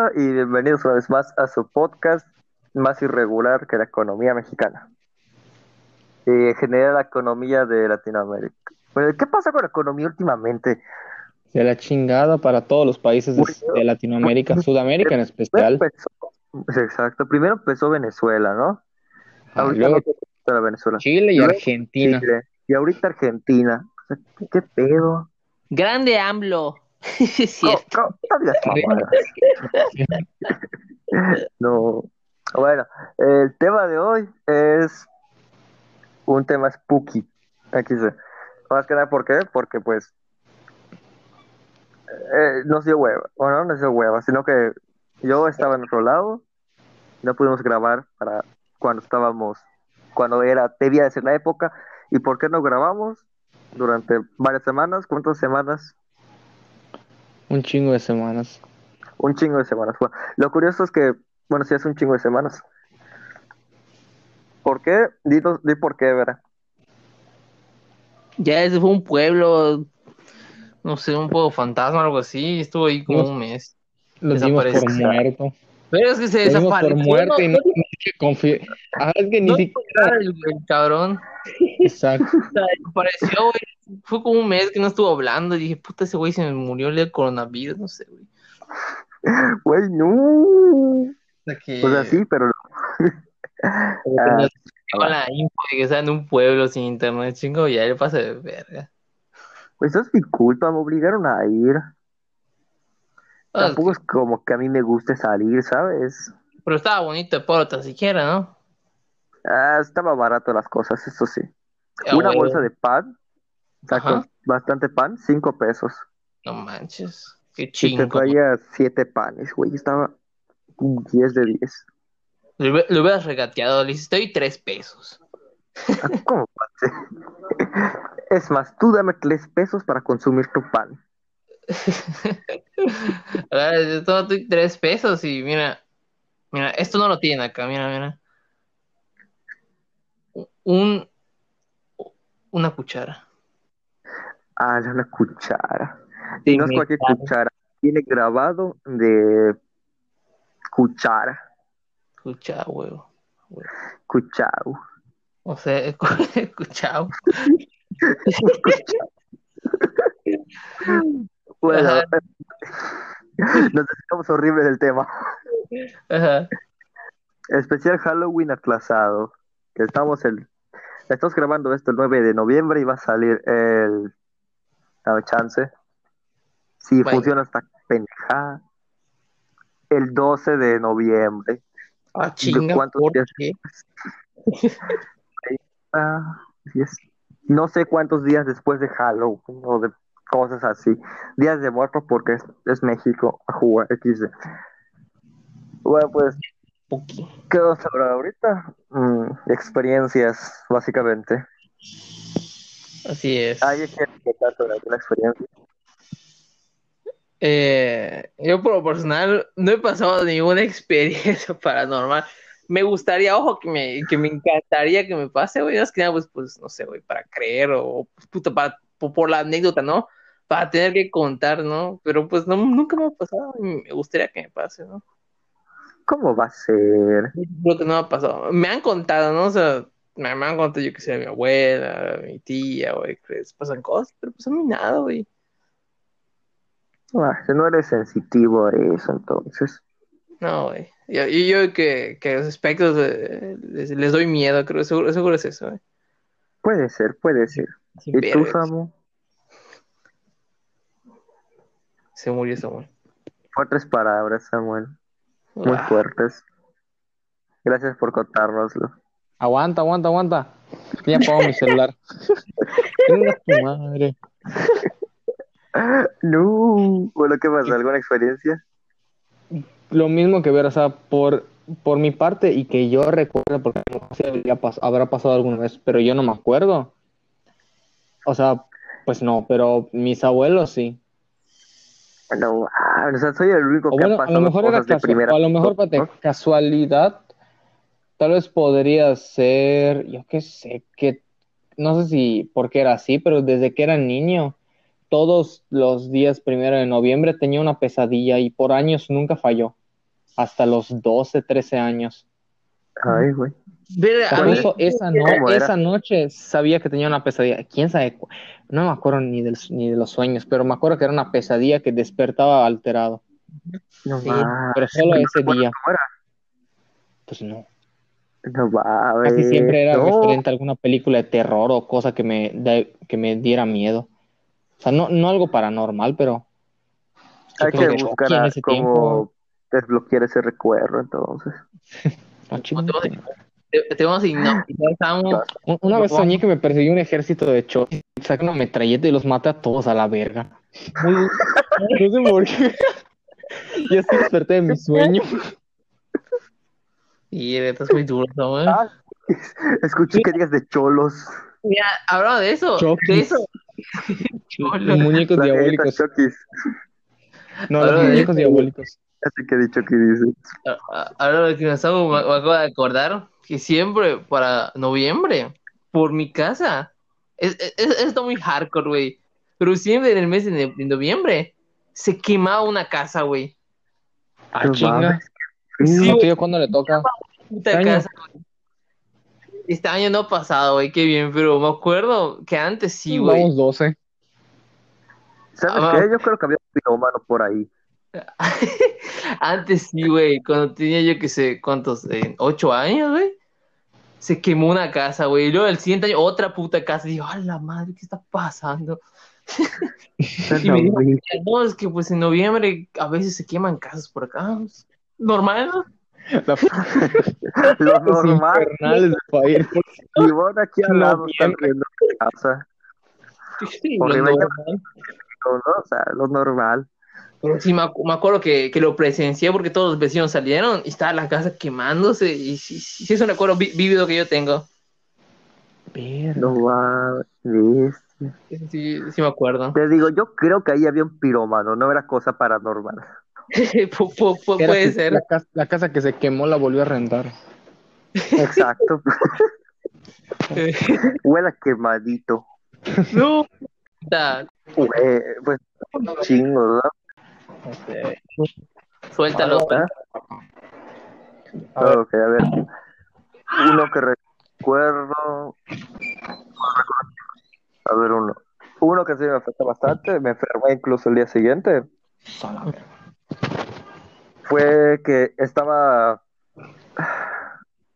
Hola y bienvenidos una vez más a su podcast más irregular que la economía mexicana. Y genera la economía de Latinoamérica. Pues, ¿Qué pasa con la economía últimamente? De la chingada para todos los países de, de Latinoamérica, Sudamérica en especial. Empezó- exacto, primero empezó Venezuela, ¿no? Ah, Ahorita luego no está Venezuela. Chile y Luego Argentina. Chile, y ahorita Argentina. O sea, ¿qué, qué pedo? Grande AMLO. Es cierto. ¿Cómo- cómo- no digas mamadas. No. Bueno, el tema de hoy es un tema spooky. Aquí se. Más que nada, ¿por qué? Porque pues eh, nos dio hueva. Bueno, no nos dio hueva, sino que yo estaba en otro lado. No pudimos grabar para cuando estábamos, cuando era, debía de ser la época. ¿Y por qué no grabamos? Durante varias semanas, ¿cuántas semanas? Un chingo de semanas. Un chingo de semanas. Bueno, lo curioso es que, bueno, sí es un chingo de semanas. ¿Por qué? Di, di por qué, Vera. Ya ese fue un pueblo, no sé, un pueblo fantasma o algo así. Estuvo ahí como Nos- un mes. Los dimos por Desapareció. muerto. Pero es que se dimos por desapareció. muerto y no, no, no hay que confiar. Ah, es que ni no siquiera. el, el cabrón. Exacto. O sea, desapareció, güey. Fue como un mes que no estuvo hablando. Y dije, puta, ese güey se me murió el coronavirus, no sé, güey. Güey, no. O sea que. Pues así, pero que Ah, la info de que está en un pueblo sin internet, chingo, ya le pasa de verga. pues eso es mi culpa, me obligaron a ir. Ah, Tampoco es como que a mí me guste salir, ¿sabes? Pero estaba bonito el pueblo tan siquiera, ¿no? Ah, estaba barato las cosas, eso sí. Ah, Una güey, bolsa de pan, con bastante pan, cinco pesos. No manches. Qué Y te chingo. traía siete panes, güey, estaba 10 de 10. Le, le hubieras regateado, le dices, estoy tres pesos. Ah, ¿Cómo? Es más, tú dame tres pesos para consumir tu pan. A ver, yo tomo tres pesos y mira, mira, esto no lo tiene acá, mira, mira. Un, una cuchara. Ah, una cuchara. Y no es cualquier cuchara. Tiene grabado de cuchara. Cuchara, huevo. Cuchau. O sea, cuchao. Bueno, Ajá. nos desviamos horrible del tema. Ajá. Especial Halloween atrasado. Que estamos el. Estamos grabando esto el 9 de noviembre y va a salir el. Dame chance. Si Bueno. funciona esta pendejada. El 12 de noviembre. Ah, chinga, cuántos ¿por días? qué? No sé cuántos días después de Halloween o de cosas así. Días de muertos porque es, es México a jugar XD. Bueno, pues, Poqui. ¿qué vamos a hablar ahorita? Mm, experiencias, básicamente. Así es. ¿Alguien quiere contar sobre alguna experiencia? Eh, yo por lo personal no he pasado ninguna experiencia paranormal. Me gustaría, ojo, que me, que me encantaría que me pase, güey. Es que nada, pues, pues, no sé, güey, para creer o, pues, puta, para, por, por la anécdota, ¿no? Para tener que contar, ¿no? Pero pues no, nunca me ha pasado y me gustaría que me pase, ¿no? ¿Cómo va a ser? Creo que no me ha pasado. Me han contado, ¿no? O sea, me, me han contado yo que sea mi abuela, mi tía, güey, que les pasan cosas, pero pues a mí nada, güey. Ah, no eres sensitivo a eso, entonces. No, güey. Yo, yo, yo que, que los espectros eh, les, les doy miedo, creo, seguro, seguro es eso, güey. Puede ser, puede ser. Sin ¿Y tú. Samu? Se murió Samuel. Fuertes palabras, Samuel. Muy Ah, fuertes. Gracias por contárnoslo. Aguanta, aguanta, aguanta. Ya apago mi celular. Venga tu madre. No. Bueno, ¿qué pasa? ¿Alguna experiencia? Lo mismo que ver, o sea, por, por mi parte y que yo recuerdo, porque no sé si pas- habrá pasado alguna vez, pero yo no me acuerdo. O sea, pues no, pero mis abuelos sí. No, ah, o sea, soy el único que ha bueno, a lo pasado mejor era cosas de casual, primera a lo mejor fíjate, casualidad, tal vez podría ser, yo qué sé, que no sé si porque era así, pero desde que era niño, todos los días primero de noviembre tenía una pesadilla y por años nunca falló. hasta los 12, 13 años. Ay, güey. Por eso esa, noche sabía que tenía una pesadilla. ¿Quién sabe? No me acuerdo ni, del- ni de los sueños, pero me acuerdo que era una pesadilla que despertaba alterado. No Sí, mames. Pero solo ese ¿Cómo día. Pues no. No mames. Casi siempre era no. referente a alguna película de terror o cosa que me, de- que me diera miedo. O sea, no, no algo paranormal, pero. Hay que buscar a ese tiempo. cómo desbloquear ese recuerdo, entonces. no, chico. te vamos a- te- te vamos a ignorar. Una vez soñé que me persiguió un ejército de choques, saca una metralleta y los mata a todos a la verga. Muy- No sé por qué. Yo sí desperté de mi sueño. Y estás muy duro, ¿no, güey? Ah, escuché que digas de cholos. Mira, hablando de eso, Chokis. de eso. Los Cholo. muñecos La diabólicos. Chokis. No, los de muñecos eso, diabólicos. Así que dicho que dice. A- a- Ahora lo que me estaba, me acabo de acordar que siempre para noviembre, por mi casa, es, es, es- esto muy hardcore, güey. Pero siempre en el mes de, de noviembre se quemaba una casa, güey. Ah, chinga. Sí, ¿No tío cuándo le toca? Puta Este año. Este año no ha pasado, güey, qué bien, pero me acuerdo que antes sí, güey. Vamos 12. ¿Sabes Ah, qué? Yo creo que había un pirómano por ahí. Antes sí, güey, cuando tenía yo que sé, ¿cuántos? Eh, ¿Ocho años, güey? Se quemó una casa, güey. Y luego el siguiente año otra puta casa. Y digo, ¡a la madre! ¿Qué está pasando? Y me dijo, no, es que pues en noviembre a veces se queman casas por acá. pues, Normal, ¿no? Lo Los normal. infernales de Firefox. Y bueno, aquí al lado están viendo mi casa. Sí, lo normal. ¿no? O sea, lo normal. Pero sí, me, me acuerdo que, que lo presencié porque todos los vecinos salieron y estaba la casa quemándose. Y sí, sí, sí es un recuerdo vi- vívido que yo tengo. No va. bestia. Sí, sí me acuerdo. Te digo, yo creo que ahí había un pirómano, no era cosa paranormal. Pu- pu- pu- Era puede ser. La casa, la casa que se quemó la volvió a rentar. Exacto. Huele a quemadito. No. Da, Hue- pues chingo, ¿verdad? Este, Suéltalo. ¿Ah? A ver. Ok, a ver. Uno que recuerdo. A ver, uno. Uno que sí me afectó bastante, me enfermé incluso el día siguiente. verga. Fue que estaba.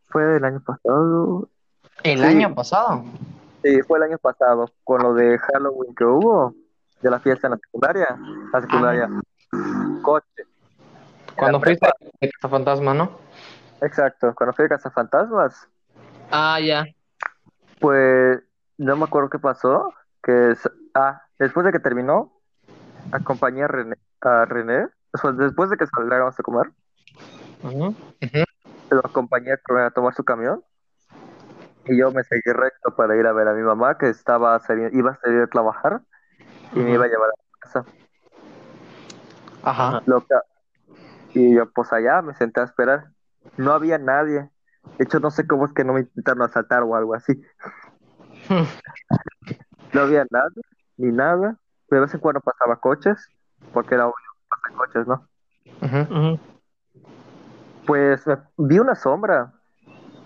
Fue el año pasado. El Sí. año pasado. Sí, fue el año pasado, con lo de Halloween que hubo, de la fiesta en la secundaria. La secundaria. Coche. Cuando fuiste de Casa Fantasma, ¿no? Exacto, cuando fui a Casa Fantasmas, Ah, ya. pues no me acuerdo qué pasó. Que es- ah, después de que terminó, acompañé a René, a René, o sea, después de que saliéramos a comer, Ujú. lo acompañé a tomar su camión y yo me seguí recto para ir a ver a mi mamá que estaba iba a salir a trabajar y me iba a llevar a casa. Ajá. loca. Y yo, pues allá me senté a esperar. No había nadie. De hecho, no sé cómo es que no me intentaron asaltar o algo así. No había nadie, ni nada. De vez en cuando pasaba coches, porque era obvio coches, ¿no? Ujú. Ujú. Pues me- vi una sombra.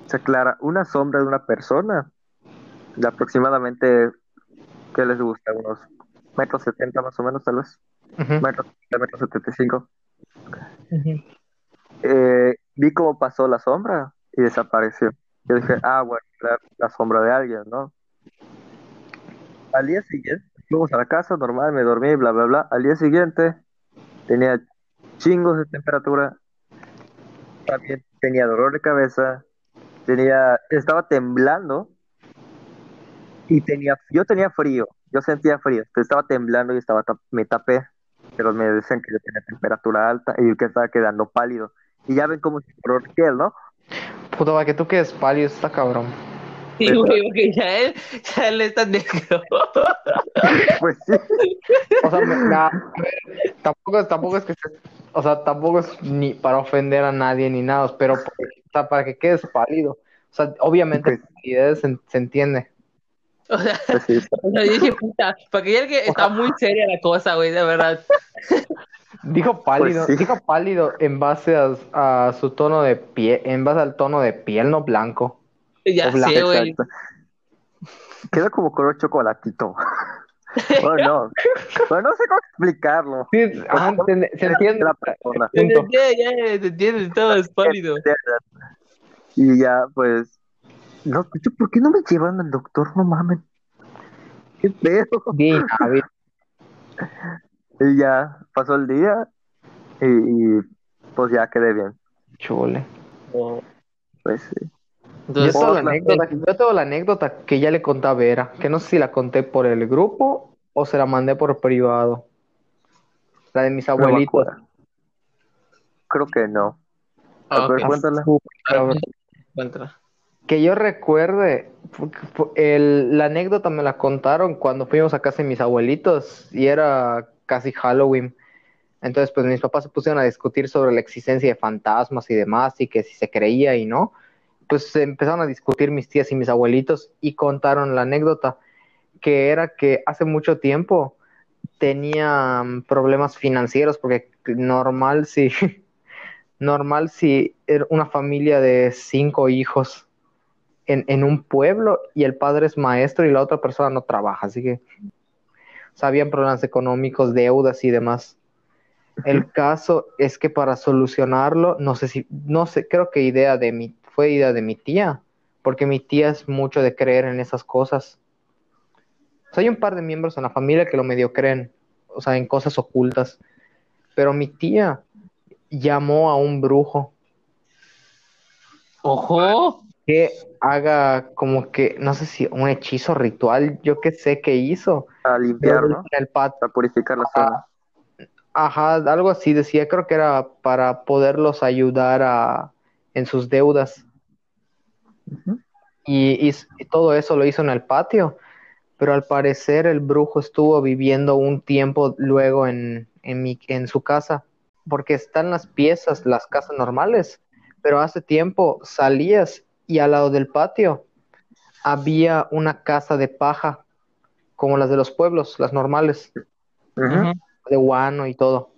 Se aclara, una sombra de una persona. De aproximadamente, ¿qué les gusta? Unos metros setenta más o menos, tal vez. Metros, metros setenta y cinco. Eh, vi cómo pasó la sombra y desapareció. Yo dije, ah, bueno, era la sombra de alguien, ¿no? Al día siguiente, fuimos a la casa, normal, me dormí, bla, bla, bla. Al día siguiente, tenía chingos de temperatura, también tenía dolor de cabeza, tenía, estaba temblando y tenía, yo tenía frío, yo sentía frío, estaba temblando y estaba, me tapé, pero me decían que yo tenía temperatura alta y que estaba quedando pálido. Y ya ven cómo es el color piel, ¿no? Puto, va que tú quedes pálido, está cabrón. Sí, güey, porque ya él, ya él está negro. Pues sí, O sea, me- na- a ver, tampoco, tampoco es que o sea, tampoco es ni para ofender a nadie ni nada, pero o sea, para que quedes pálido. O sea, obviamente Pues- se, se entiende. O sea, pues sí. o sea, yo dije, puta, para que ya que está muy seria la cosa, güey, de verdad. Dijo pálido, Pues sí. dijo pálido en base a, a su tono de piel, en base al tono de piel, no blanco. Ya sé, güey. Queda como color chocolatito. Bueno, no. Bueno, no sé cómo explicarlo. Sí, ajá, se, se entiende. La persona. Ya, Punto. ya, ya, te entiendes, estabas pálido. Y ya, pues. No, yo, ¿por qué no me llevan al doctor? No mames. Qué pedo. Bien, Javi. Y ya pasó el día. Y, y, pues ya quedé bien. Chule. Pues sí. Yo tengo, la anécdota, yo tengo la anécdota que ya le conté a Vera, que no sé si la conté por el grupo o se la mandé por privado. La de mis abuelitos. Creo que no. ah, A ver, cuéntala. Encuentra. Que yo recuerde, el- la anécdota me la contaron cuando fuimos a casa de mis abuelitos y era casi Halloween. Entonces, pues mis papás se pusieron a discutir sobre la existencia de fantasmas y demás, y que si se creía y no. Pues se empezaron a discutir mis tías y mis abuelitos y contaron la anécdota, que era que hace mucho tiempo tenían problemas financieros, porque normal si, normal si era una familia de cinco hijos en, en un pueblo y el padre es maestro y la otra persona no trabaja, así que habían problemas económicos, deudas y demás. El caso es que para solucionarlo, no sé si, no sé, creo que idea de mi, fue idea de mi tía, porque mi tía es mucho de creer en esas cosas. O sea, hay un par de miembros en la familia que lo medio creen, o sea, en cosas ocultas, pero mi tía llamó a un brujo Ojo. que haga como que, no sé si un hechizo ritual, yo qué sé qué hizo. A limpiar, ¿no? En el patio. Para purificar la zona. Ajá, algo así decía, creo que era para poderlos ayudar a, en sus deudas. Y, y- y todo eso lo hizo en el patio, pero al parecer el brujo estuvo viviendo un tiempo luego en, en, mi, en su casa, porque están las piezas, las casas normales, pero hace tiempo salías y al lado del patio había una casa de paja, como las de los pueblos, las normales. De guano y todo.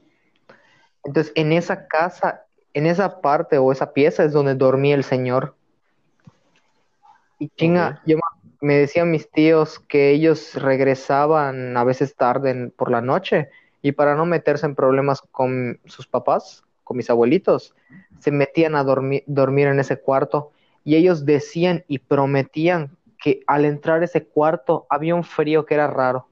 Entonces, en esa casa, en esa parte o esa pieza es donde dormía el señor. Y chinga, yo me decían mis tíos que ellos regresaban a veces tarde por la noche y para no meterse en problemas con sus papás, con mis abuelitos, se metían a dormir, dormir en ese cuarto y ellos decían y prometían que al entrar a ese cuarto había un frío que era raro.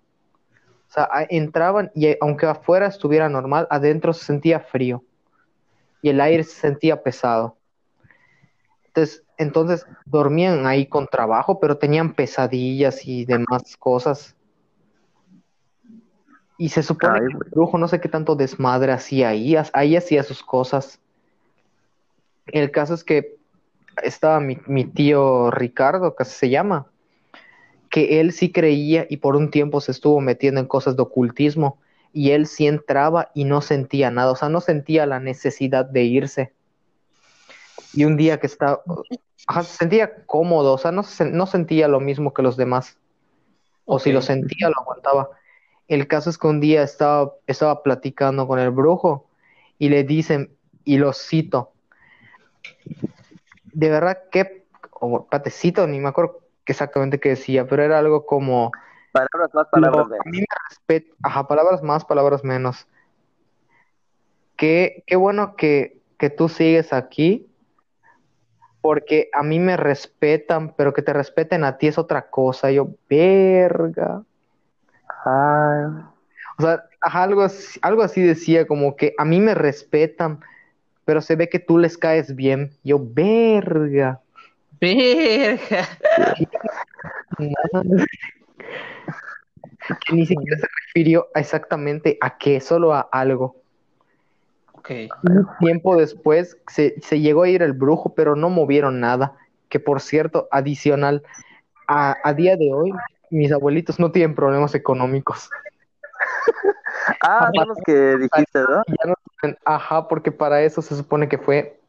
O sea, entraban y aunque afuera estuviera normal, adentro se sentía frío y el aire se sentía pesado. Entonces, entonces dormían ahí con trabajo, pero tenían pesadillas y demás cosas. Y se supone Ay, que el brujo no sé qué tanto desmadre hacía ahí, ahí hacía sus cosas. El caso es que estaba mi, mi tío Ricardo, que se llama, que él sí creía y por un tiempo se estuvo metiendo en cosas de ocultismo y él sí entraba y no sentía nada, o sea, no sentía la necesidad de irse. Y un día que estaba, ajá, se sentía cómodo, o sea, no, se- no sentía lo mismo que los demás, o si lo sentía, lo aguantaba. El caso es que un día estaba, estaba platicando con el brujo y le dicen, y lo cito, de verdad que, o patecito, ni me acuerdo exactamente qué decía, pero era algo como, Palabras más, palabras menos. a mí me respeta, ajá, palabras más, palabras menos. Qué, qué bueno que, que tú sigues aquí, porque a mí me respetan, pero que te respeten a ti es otra cosa. Yo, verga. Ay, O sea, ajá, algo así, algo así decía, como que a mí me respetan, pero se ve que tú les caes bien. Yo, verga. Verga. Que ni siquiera se refirió a exactamente a qué, solo a algo. Un tiempo después se, se llegó a ir el brujo, pero no movieron nada. Que por cierto, adicional, a, a día de hoy, mis abuelitos no tienen problemas económicos. Ah, son los que dijiste, ¿no? Ya no tienen- ajá, porque para eso se supone que fue,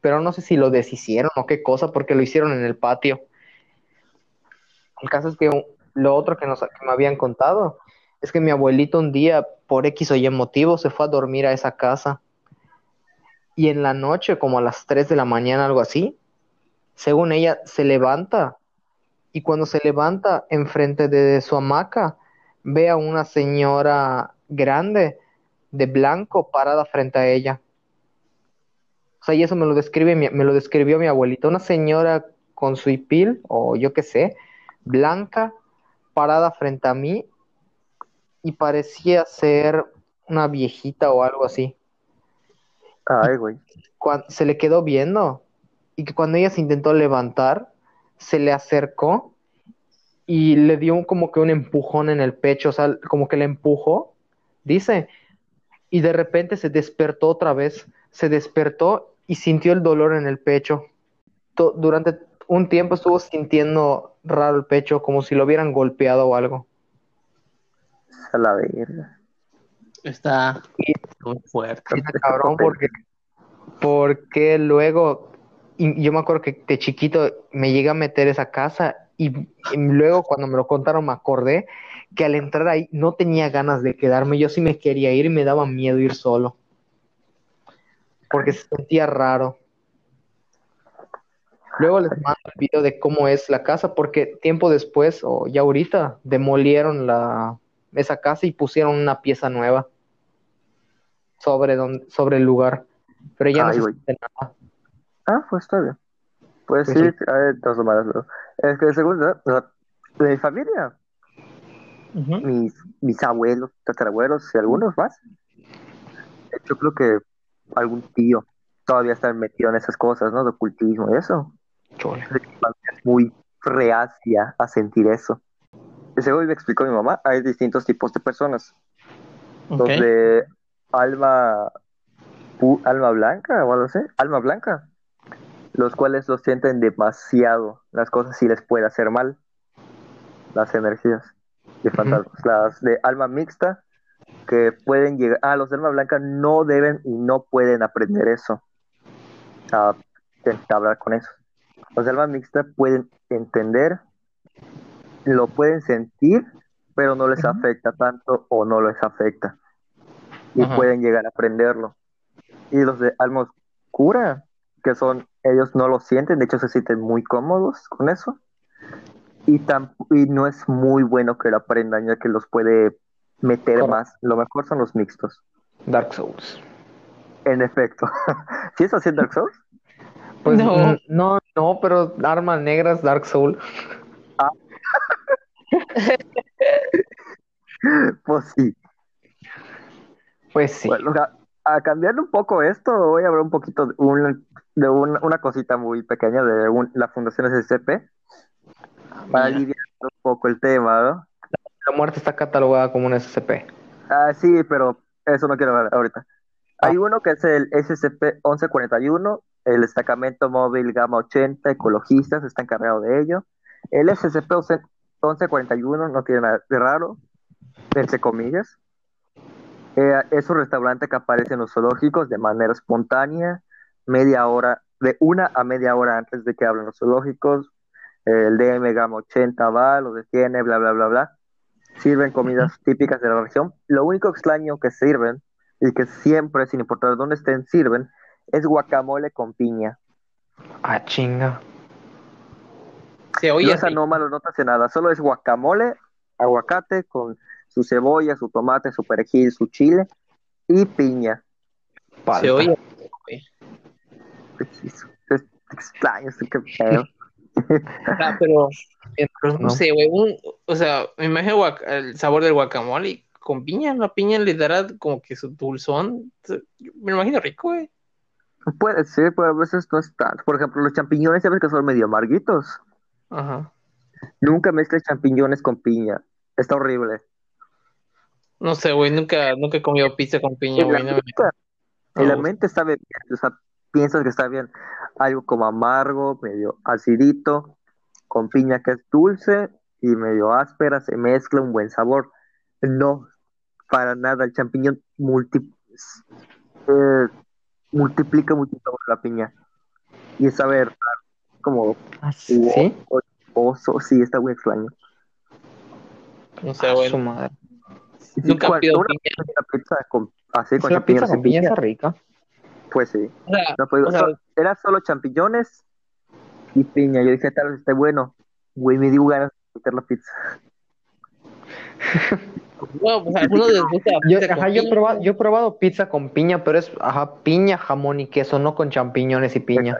pero no sé si lo deshicieron o qué cosa, porque lo hicieron en el patio. El caso es que lo otro que, nos, que me habían contado es que mi abuelito un día, por X o Y motivo, se fue a dormir a esa casa. Y en la noche, como a las 3 de la mañana, algo así, según ella, se levanta. Y cuando se levanta enfrente de su hamaca, ve a una señora grande de blanco parada frente a ella. O sea, y eso me lo describe, me lo describió mi abuelita, una señora con su hipil, o yo qué sé, blanca, parada frente a mí, y parecía ser una viejita o algo así. Ay, güey. Se le quedó viendo, y que cuando ella se intentó levantar, se le acercó y le dio un- como que un empujón en el pecho, o sea, como que le empujó, dice, y de repente se despertó otra vez, se despertó y sintió el dolor en el pecho. To- durante un tiempo estuvo sintiendo raro el pecho, como si lo hubieran golpeado o algo. A la verga. Está muy fuerte. Está cabrón, porque, porque luego, y yo me acuerdo que de chiquito me llegué a meter esa casa y, y luego cuando me lo contaron me acordé que al entrar ahí no tenía ganas de quedarme, yo sí me quería ir y me daba miedo ir solo, porque se sentía raro. Luego les mando el video de cómo es la casa, porque tiempo después, o ya ahorita, demolieron la, esa casa y pusieron una pieza nueva sobre, donde, sobre el lugar. Pero ya no se nada. Ah, pues está bien. Pues Pues sí, sí. a ver, dos malas, ¿no? Es que según o sea, de mi familia, mis, mis abuelos, tatarabuelos y algunos más, yo creo que algún tío todavía está metido en esas cosas, ¿no? De ocultismo y eso. Chole. Es muy reacia a sentir eso. Y según me explicó mi mamá, hay distintos tipos de personas. Ok. Alma, pu- alma blanca o algo así, alma blanca, los cuales lo sienten demasiado, las cosas sí les puede hacer mal, las energías de fantasmas. Las de alma mixta, que pueden llegar, ah, los de alma blanca no deben y no pueden aprender eso, a hablar con eso. Los de alma mixta pueden entender, lo pueden sentir, pero no les afecta tanto o no les afecta. Y Ajá. pueden llegar a aprenderlo. Y los de alma oscura, que son, ellos no lo sienten, de hecho se sienten muy cómodos con eso. Y, tam- y no es muy bueno que lo aprendan, ya que los puede meter Correcto. más. Lo mejor son los mixtos. Dark Souls. En efecto. ¿Sí es haciendo Dark Souls? Pues No. no, no, no, pero armas negras, Dark Soul. Pues sí. Pues sí. Bueno, a, a cambiar un poco esto, voy a hablar un poquito de, un- de un- una cosita muy pequeña de un- la Fundación SCP para aliviar un poco el tema, ¿no? La muerte está catalogada como un SCP. Ah, sí, pero eso no quiero hablar ahorita. Ah. Hay uno que es el SCP-1141, el destacamento móvil Gamma 80, ecologistas, está encargado de ello. El SCP-1141 no tiene nada de raro, entre comillas. Eh, es un restaurante que aparece en los zoológicos de manera espontánea, media hora, de una a media hora antes de que hablen los zoológicos. El DM Gamma 80 va, lo detiene, bla, bla, bla, bla. Sirven comidas típicas de la región. Lo único extraño que sirven, y que siempre, sin importar dónde estén, sirven, es guacamole con piña. Ah, chinga. Se No oye es así. anómalo, no te hace nada. Solo es guacamole, aguacate con su cebolla, su tomate, su perejil, su chile y piña. Palta. Se oye. Es, es extraño, sí, qué feo. Ah, pero Mientras no no. sé, güey. un- o sea, me imagino el sabor del guacamole con piña. La piña le dará como que su dulzón. Me lo imagino rico, güey. Puede ser, pero a veces no es tanto. Por ejemplo, los champiñones, sabes que son medio amarguitos. Ajá. Nunca mezcles champiñones con piña. Está horrible. No sé, güey. Nunca, nunca he comido pizza con piña, güey. no me- mente, no en la mente sabe bien, o sea, piensas que está bien. Algo como amargo, medio acidito, con piña que es dulce y medio áspera, se mezcla un buen sabor. No, para nada. El champiñón multi- eh, multiplica mucho el sabor de la piña. Y es saber como Ah, ¿Sí? oso, sí, está muy extraño. No sé, Ah, güey. su madre. Nunca ¿Cuál? pido Una piña. pizza con, así con la pizza piña está rica. Pues sí. O sea, No, pues, o sea, so- era solo champiñones y piña. Yo dije, tal vez esté bueno. Güey, me dio ganas de meter la pizza. bueno, pues algunos les gusta la Yo, ajá, yo, he probado, yo he probado pizza con piña, pero es ajá, piña, jamón y queso, no con champiñones y piña.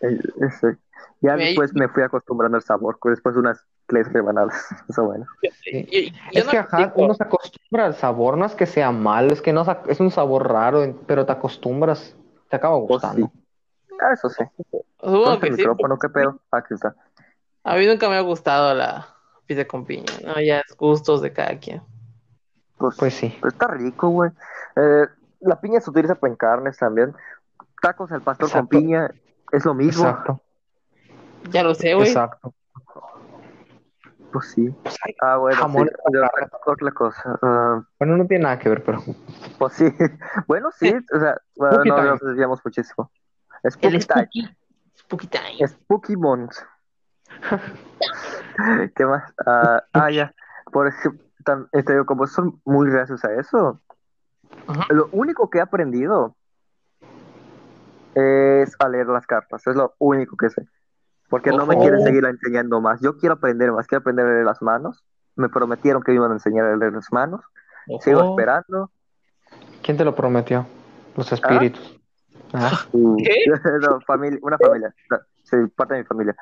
Eh, ese. Ya después me fui acostumbrando al sabor. Después de unas tres rebanadas. Eso bueno. Yo- yo Es no que ajá, uno se acostumbra al sabor, no es que sea malo, es que no es un sabor raro, pero te acostumbras, te acaba Pues gustando. sí. Ah, eso sí. Supongo que el sí. micrófono, ¿qué pedo? Aquí está. A mí nunca me ha gustado la pizza con piña. No, ya es gustos de cada quien. Pues, Pues sí. pues está rico, güey. Eh, la piña se utiliza para en carnes también. Tacos al pastor con piña es lo mismo. Exacto, Ya lo sé, güey. exacto. Pues sí. Pues hay- Ah, bueno, Jamón sí. De otra, otra cosa. Ah, Bueno, no tiene nada que ver, pero pues sí. Bueno, sí. O sea, bueno, Spooky no nos desviamos muchísimo. El Spooky time. spooky. Spooky time. Spooky Month. ¿Qué más? Ah, ah, ya. Por ejemplo, este, como son muy reacios a eso, Ajá. lo único que he aprendido es a leer las cartas. Es lo único que sé. Porque no me quieren seguir enseñando más. Yo quiero aprender más. Quiero aprender a leer las manos. Me prometieron que me iban a enseñar a leer las manos. Sigo esperando. ¿quién te lo prometió? Los espíritus. Ah, Uh, ¿Qué? no, familia, una familia. No, Sí, parte de mi familia.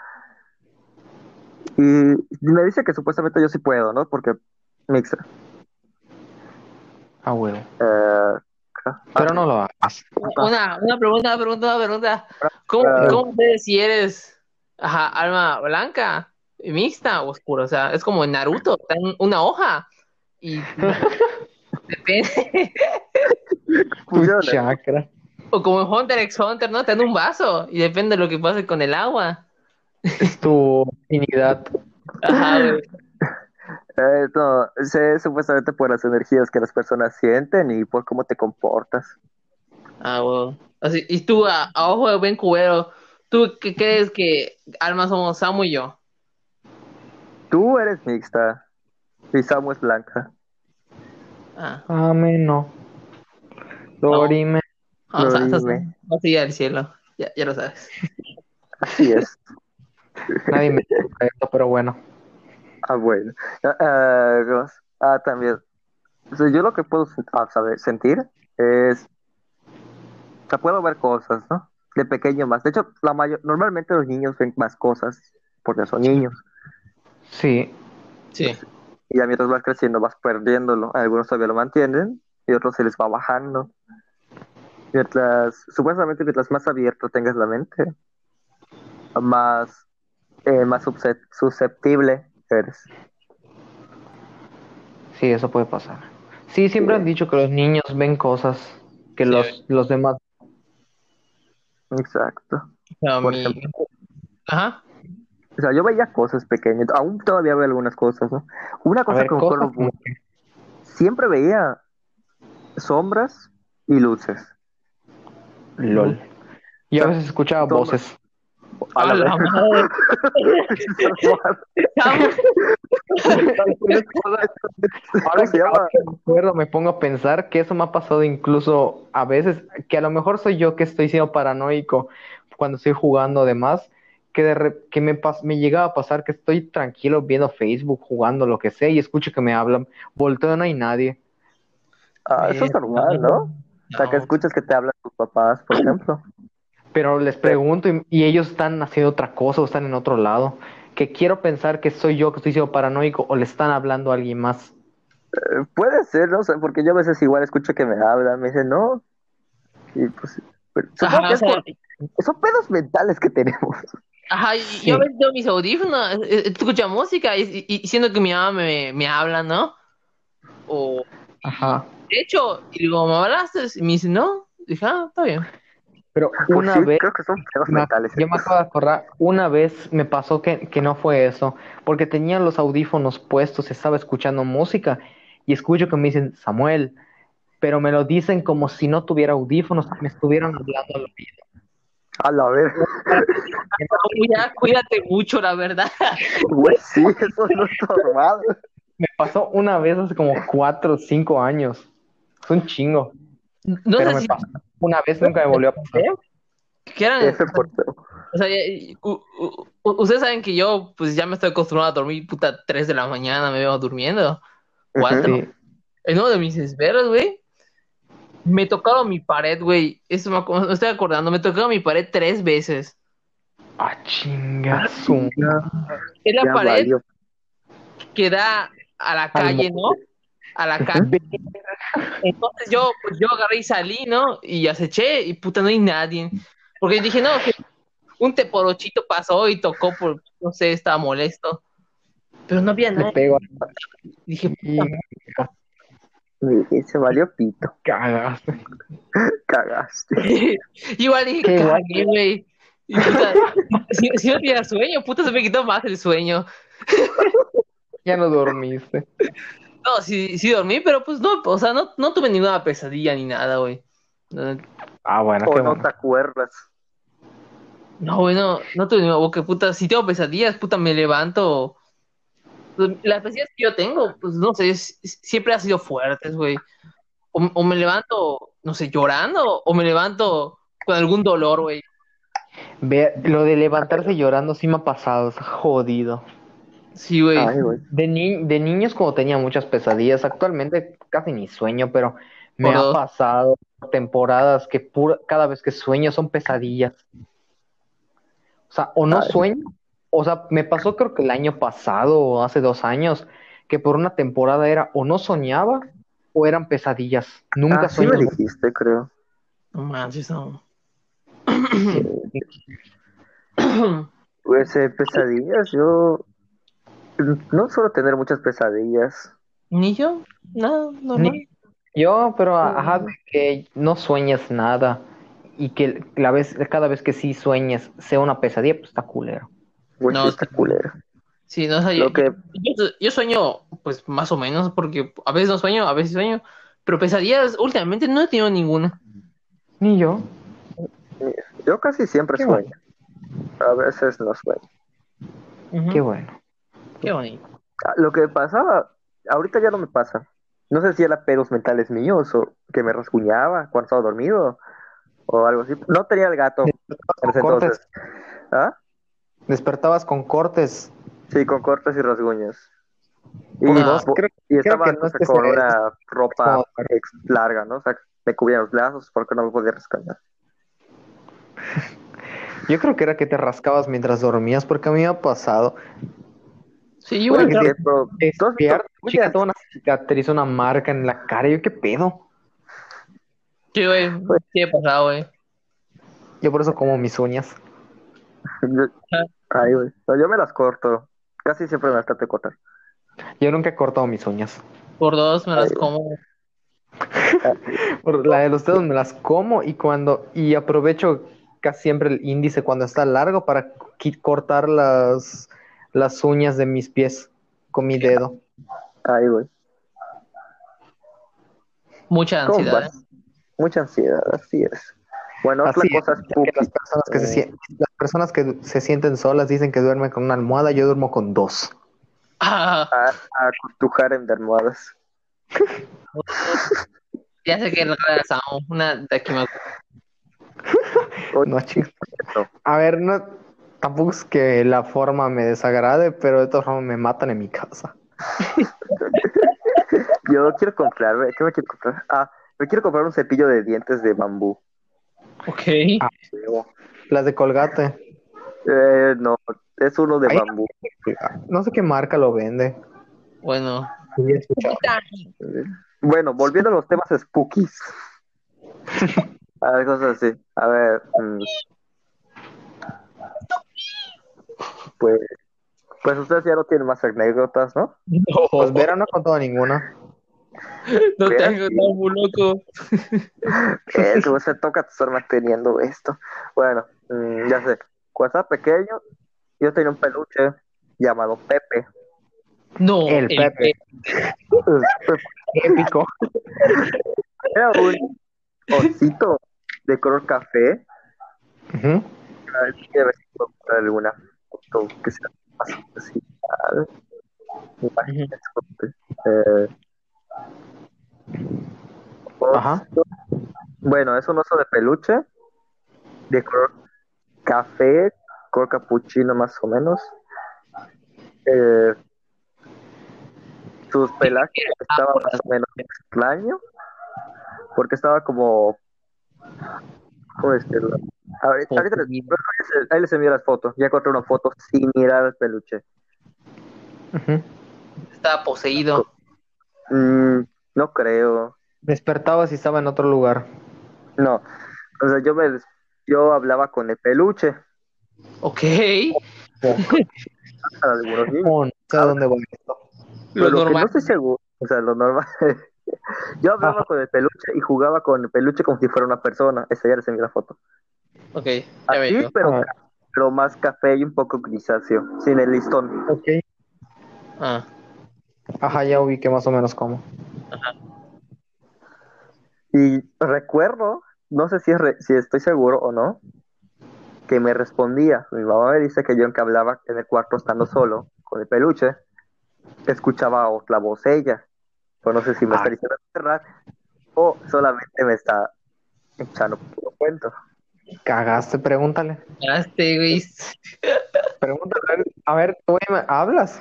Y me dice que supuestamente yo sí puedo, ¿no? Porque mixta. ah, huevo. Eh, Pero no lo hagas. Una, una pregunta, una pregunta, una pregunta. ¿Cómo, Ah. cómo sabes si eres ajá, alma blanca, mixta o oscura? O sea, es como en Naruto, te dan una hoja y depende. Chakra. O como en Hunter x Hunter, ¿no? Te dan un vaso y depende de lo que pase con el agua. Es tu afinidad. Ajá, güey. Eh, no, sé supuestamente por las energías que las personas sienten y por cómo te comportas. Ah, güey. Así, y tú, a, a ojo de buen cubero, ¿tú qué crees que almas somos Samu y yo? Tú eres mixta y Samu es blanca. Ah, Amén, no. Dorime. vamos a, Lo vamos a- dime. vamos a ir al cielo. Ya, ya lo sabes. Así es. Nadie me dijo esto, pero bueno. Ah, bueno. Ah, ah. Ah, también. O sea, yo lo que puedo ah, saber, sentir es. O sea, puedo ver cosas, ¿no? De pequeño más. De hecho, la mayor, normalmente los niños ven más cosas porque son niños. Sí. Sí. Y ya mientras vas creciendo vas perdiéndolo. Algunos todavía lo mantienen y otros se les va bajando. Mientras, supuestamente, mientras más abierto tengas la mente, más, eh, más susceptible eres. Sí, eso puede pasar. Sí, siempre han dicho que los niños ven cosas que Sí. los, los demás. Exacto. No, Por mi- ejemplo. Ajá. O sea, yo veía cosas pequeñas, aún todavía veo algunas cosas, ¿no? Una A cosa ver, que me acuerdo como siempre veía sombras y luces. LOL. Y a O sea, veces escuchaba voces. A A la la vez. madre. Ahora que, acuerdo, me pongo a pensar que eso me ha pasado incluso a veces, que a lo mejor soy yo que estoy siendo paranoico cuando estoy jugando además, que, de re- que me, pas- me llega a pasar que estoy tranquilo viendo Facebook, jugando lo que sea y escucho que me hablan, volteo no hay nadie. Ah, eso es normal, ¿no? O sea, que No. escuchas que te hablan tus papás, por ejemplo. Pero les pregunto y, y ellos están haciendo otra cosa o están en otro lado, que quiero pensar que soy yo que estoy siendo paranoico o le están hablando a alguien más. Eh, puede ser, ¿no? O sea, porque yo a veces igual escucho que me hablan, me dicen, no. Y pues, pero supongo Ajá, que o es sea, por- son pedos mentales que tenemos. ajá, y- Sí. yo a veces tengo mis audífonos, eh, eh, escucho música y, y, y siento que mi mamá me, me habla, ¿no? O, Ajá. de hecho, y digo, ¿me hablaste? Y me dice, no. Dije, ah, está bien. Pero Pues una sí, vez... creo que son pedos Me- mentales. yo me acabo de acordar, una vez me pasó que, que no fue eso, porque tenía los audífonos puestos, estaba escuchando música y escucho que me dicen Samuel, pero me lo dicen como si no tuviera audífonos, me estuvieran hablando al oído. A la ver, Cuida- cuídate mucho, la verdad. güey, sí, eso no es normal. me pasó una vez hace como cuatro o cinco años. Es un chingo. No pero sé me si pasó una vez, nunca me volvió a pasar. que eran, Ese portero. o sea, u- u- ustedes saben que yo, pues ya me estoy acostumbrado a dormir, puta, 3 de la mañana me veo durmiendo. Cuatro. Sí. En uno de mis esferos, güey, me tocaron mi pared, güey. Eso me, estoy acordando, me tocaron mi pared tres veces. Ah, chingazo. Es la Ya pared valió. que da a la calle, ¿no? A la calle. Entonces yo, pues yo agarré y salí, ¿no? Y aceché y puta, no hay nadie. Porque dije, no, que un teporochito pasó y tocó por, no sé, estaba molesto. Pero no había Le nadie. pego Dije, y puta, Y se valió pito. cagaste. Cagaste. Igual dije, cagué, güey. Si, si no tenía sueño, puta, se me quitó más el sueño. Ya no dormiste. No, sí, sí dormí, pero pues no, o sea, no, no tuve ninguna pesadilla ni nada, güey. Ah, bueno, O qué no bueno. te acuerdas. No, güey, no, no tuve ninguna, porque puta, si tengo pesadillas, puta, me levanto. Las pesadillas que yo tengo, pues no sé, es- siempre han sido fuertes, güey. O, o me levanto, no sé, llorando, o me levanto con algún dolor, güey. Ve, lo de levantarse llorando sí me ha pasado, es jodido. Sí, güey. Ay, güey. De, ni- de niños como tenía muchas pesadillas, actualmente casi ni sueño, pero me ha pasado temporadas que pura, cada vez que sueño son pesadillas. O sea, o no Ay. sueño, o sea, me pasó creo que el año pasado o hace dos años, que por una temporada era o no soñaba o eran pesadillas. Nunca Ah, sí me sueño. dijiste, creo. No manches, no. Pues eh, pesadillas, yo no suelo tener muchas pesadillas. ¿Ni yo? No, no. Ni- Yo, pero ajá, de que no sueñes nada y que la vez, cada vez que sí sueñes sea una pesadilla, pues está culero. No, sí está culero. Sí, no, o sea, yo, Lo que, yo, yo sueño, pues más o menos, porque a veces no sueño, a veces sueño, pero pesadillas últimamente no he tenido ninguna. Ni yo. yo casi siempre Qué sueño. A veces no sueño. Qué bueno. Qué bonito. Ah, Lo que pasaba, ahorita ya no me pasa. No sé si era pedos mentales míos o que me rasguñaba cuando estaba dormido o algo así. No tenía el gato en ese Cortes. entonces. ¿Ah? Despertabas con cortes. Sí, con cortes y rasguños. Y, dos, creo- y creo estaba que no no sé, es que con una ropa ex- larga, ¿no? O sea, me cubrían los brazos porque no me podía rascañar. Yo creo que era que te rascabas mientras dormías, porque a mí me ha pasado. Sí, igual. Oye, Sí, pero- ¿tú has visto Despierto, chica, toda una cicatriz, una marca en la cara. Yo, ¿qué pedo? Sí, güey. Sí, he pasado, güey. Yo por eso como mis uñas. Ay, güey. No, yo me las corto. Casi siempre me las trato de cortar. Yo nunca he cortado mis uñas. Por dos me las Ay, como. Por la de los dedos me las como y cuando y aprovecho casi siempre el índice cuando está largo para cortar las las uñas de mis pies con mi dedo. Ay, güey. Mucha ¿Cómo ansiedad. Mucha ansiedad, así es. Bueno, otra Así cosa es, es que las personas que se Eh. las personas que se sienten solas dicen que duermen con una almohada, yo duermo con dos. Ah, A, a tu harem de almohadas. ya sé que a una de aquí Oye, No, chicos. no. A ver, no tampoco es que la forma me desagrade, pero de todas formas me matan en mi casa. Yo quiero comprar, ¿qué me quiero comprar? Ah, me quiero comprar un cepillo de dientes de bambú. Ok. Ah, Las de Colgate. Eh, no, es uno de Ahí- bambú. No sé qué marca lo vende. Bueno. Bueno, volviendo a los temas spookies. A ver, cosas así. A ver. mm. Pues, pues ustedes ya no tienen más anécdotas, ¿no? Pues Vera no ha contado ninguna. No sí. no, muy loco. Eso, se toca estar manteniendo esto. Bueno, mm, ya sé. Cuando estaba pequeño, yo tenía un peluche llamado Pepe. No, El Pepe. Épico. Era un osito de color café. Ujú. A ver si a ver si puedo que sea más especial. Eh, Ajá. Bueno, es un oso de peluche, de color café, color capuchino más o menos. Eh, sus pelajes estaban más o menos extraño, porque estaba como... ¿Cómo decirlo? Ahorita, ahorita les, ahí les envío las fotos. Ya encontré una foto sin mirar al peluche. Ujú. Estaba poseído. Mm, no creo. Despertabas y estaba en otro lugar. No. O sea, yo me des- yo hablaba con el peluche Ok. algunos niños. Oh, no sé a dónde voy esto. Lo que normal. no estoy seguro. O sea, lo normal. yo hablaba Ajá. con el peluche y jugaba con el peluche como si fuera una persona. Esa ya les envié la foto. Ok, ya Así, veo. pero, Ah. pero más café y un poco grisáceo, sin el listón. Ok. Ah, Ajá, ya ubiqué más o menos cómo. Y recuerdo, no sé si, es re- si estoy seguro o no, que me respondía. Mi mamá me dice que yo que hablaba en el cuarto estando solo con el peluche, escuchaba otra voz ella. No sé si me está Ah. diciendo verdad o solamente me está echando puro cuento. Cagaste, pregúntale. este, güey. Pregúntale. a ver, A ver, tú me hablas.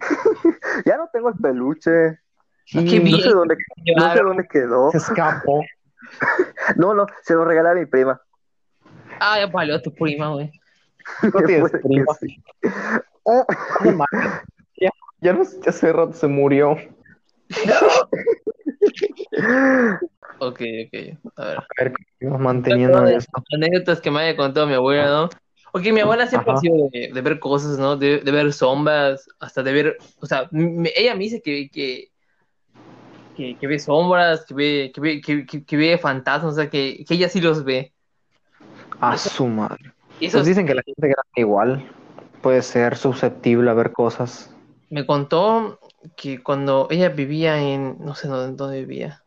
Ya no tengo el peluche. Qué Y No sé dónde, no sé dónde quedó. Se escapó. No, no, se lo regalé a mi prima. Ah, ya valió tu prima, güey. No tienes prima. sí. No mames. Ya, ya, no, ya hace rato se murió. Ok, ok. A ver. A ver, seguimos manteniendo Anécdotas- esto. Anécdotas que me haya contado mi abuela, ¿no? Ok, mi abuela siempre Ajá. ha sido de, de ver cosas, ¿no? De, de ver sombras, hasta de ver, o sea, me- ella me dice que, que, que, que ve sombras, que ve, que ve, que, que- ve fantasmas, o sea, que, ella sí los ve. A su madre. Eso Pues dicen que la gente grande igual puede ser susceptible a ver cosas. me contó que cuando ella vivía en, no sé dónde, dónde vivía.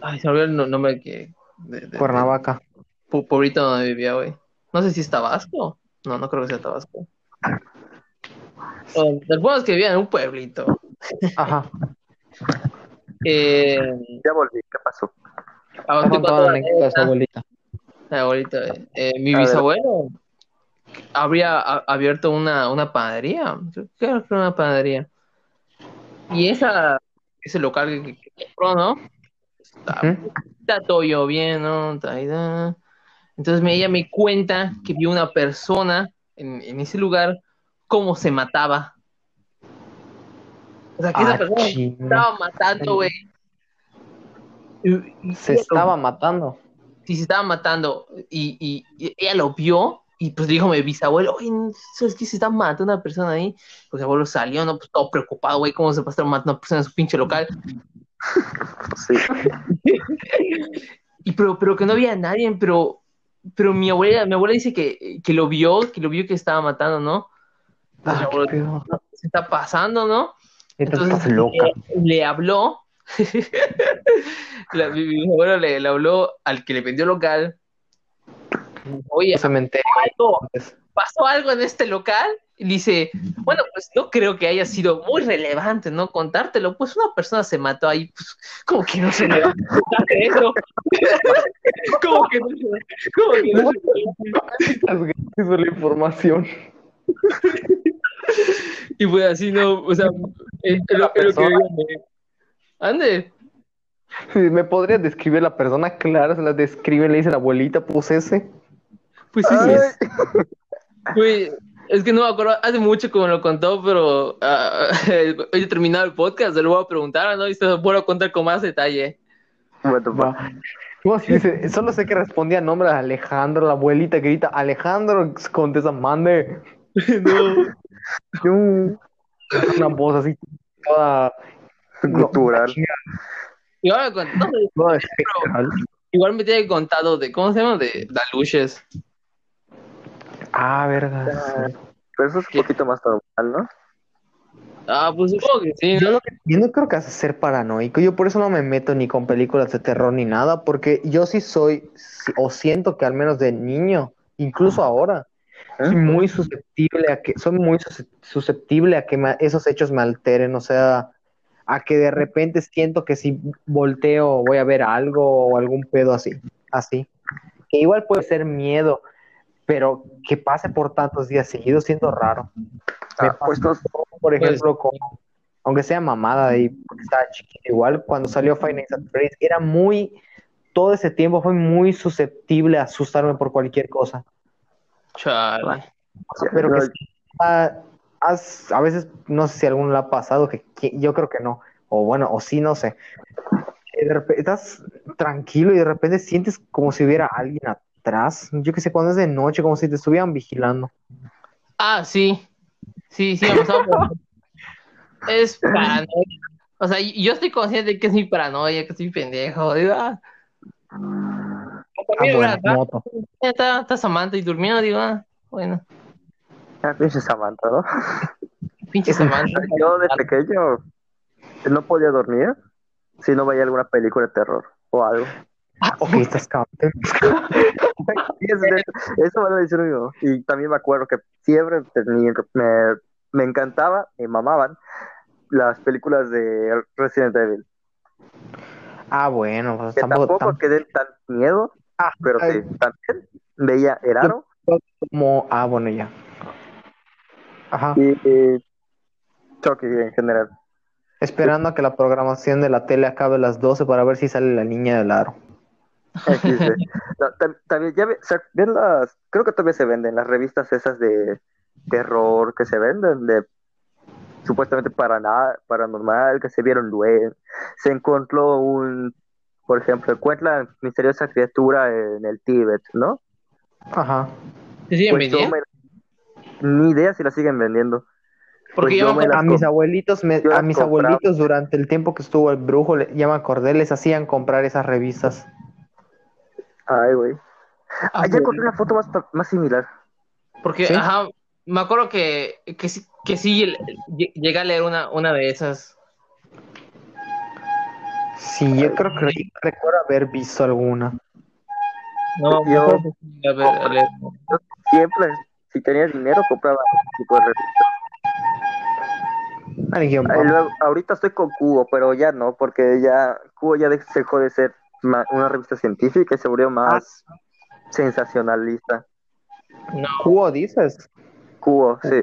Ay, se me olvidó el no- nombre que... de- de- de- Cuernavaca. pu- pueblito donde vivía, güey. No sé si es Tabasco. No, no creo que sea Tabasco. El punto es que vivía en un pueblito. Ajá. Eh, Ya volví, ¿qué pasó? ah, la la de su abuelita. Ah, Abuelita, eh, eh, mi A ver. bisabuelo habría a- abierto una, una panadería. Creo que era una panadería. Y esa, ese local que, que- compró, ¿no? Está, todo bien. Entonces me, ella me cuenta que vio una persona en, en ese lugar cómo se mataba. O sea, que esa Ah, persona se chinga. estaba matando, güey. Se estaba matando. sí, se estaba matando y, y- y ella lo vio y pues dijo mi bisabuelo, oye, ¿sabes qué? Se está matando una persona ahí. Pues el abuelo salió, ¿no? Pues todo preocupado, güey, ¿cómo se va a estar matando a una persona en su pinche local? Sí. Y pero, pero que no había nadie, pero, pero mi abuela, mi abuela dice que, que lo vio, que lo vio que estaba matando, ¿no? Pues, Ah, abuelo, se está pasando, ¿no? Entonces estás loca. Le, le habló, la- mi, mi abuelo le, le habló al que le vendió local. Oye, Cementerio. algo, antes. pasó algo en este local y dice, bueno, pues no creo que haya sido muy relevante, ¿no? Contártelo, pues una persona se mató ahí, pues, como que no se le va a contar eso? ¿Cómo que no se cómo que no se gracias por la información. Y fue así, ¿no? O sea, es, es lo, es lo que Ande, ¿Me podrías describir la persona clara? Se la describe, le dice la abuelita, pues ese. Pues sí, sí, es, güey, es que no me acuerdo, hace mucho como lo contó, pero ah, hoy he terminado el podcast, se lo voy a preguntar, ¿no? Y se lo a contar con más detalle. Va. ¿Cómo se dice? Solo sé que respondía nombre de Alejandro, la abuelita grita, Alejandro, contesta, mande. No. No. Una voz así, toda... Cultural. Igual igual me tiene contado de, ¿cómo se llama? De Daluches. Ah, verga. Pero eso es un poquito más normal, ¿no? Ah, pues supongo que sí, Yo ¿no? lo que yo no creo que hace ser paranoico. Yo por eso no me meto ni con películas de terror ni nada, porque yo sí soy, o siento que al menos de niño, incluso ahora, soy muy susceptible a que, soy muy sus- susceptible a que me- esos hechos me alteren, o sea, a que de repente siento que si volteo voy a ver algo o algún pedo así, así. Que igual puede ser miedo, pero que pase por tantos días seguidos siento raro. Me Ah, pues por ejemplo, con, aunque sea mamada y porque estaba chiquito, igual cuando salió at Freddy's, era muy, todo ese tiempo fue muy susceptible a asustarme por cualquier cosa. Chale. Pero que sí, ah, has- a veces, no sé si a alguno le ha pasado, que, que yo creo que no, o bueno, o sí, no sé. De repente estás tranquilo y de repente sientes como si hubiera alguien atrás. Yo que sé, cuando es de noche, como si te estuvieran vigilando. Ah, sí. Sí, sí, me pasó por- Es paranoia. O sea, yo estoy consciente de que es mi paranoia, que soy pendejo. Digo, ah. Ah, bueno, está, está Samantha y durmiendo, digo, ah, bueno, ah, pinche Samantha, ¿no? pinche Samantha. Yo de pequeño no podía dormir si no veía alguna película de terror o algo. Ah, ok, estás cabrón. Sí, eso me lo mi mamá. Y también me acuerdo que siempre tenía- me, me encantaba, me mamaban las películas de Resident Evil. Ah, bueno, pues Que tampoco, tampoco que den tan miedo, Ah, pero sí, también veía Heraro como, ah, bueno, ya. Ajá. y, y Chucky en general. Esperando a que la programación de la tele acabe a las 12 para ver si sale la niña del aro. No, también ya ve- o sea, ven las, creo que todavía se venden las revistas esas de terror que se venden de supuestamente parana- paranormal, que se vieron duendes. Se encontró un, por ejemplo, encuentran misteriosa criatura en el Tíbet, ¿no? Ajá. ¿Te siguen Pues yo vendiendo? me- ni idea si la siguen vendiendo. Porque pues yo me A mis abuelitos, me- a mis compraba. abuelitos durante el tiempo que estuvo el brujo, ya me acordé, les hacían comprar esas revistas. Ay, güey. Ah, Ah, ya encontré una foto más, más similar. Porque, ¿Sí? ajá, me acuerdo que, que, sí- que sí lle- llegué a leer una, una de esas. Sí, yo creo que recuerdo haber visto alguna. No, Yo- a ver- a leer. Siempre, si tenía dinero, compraba ese tipo de revistas. Ay, luego, ahorita estoy con Cubo, pero ya no, porque ya Cubo ya dejó de ser una revista científica y se volvió más sensacionalista. No, Cubo, dices. Cubo, sí.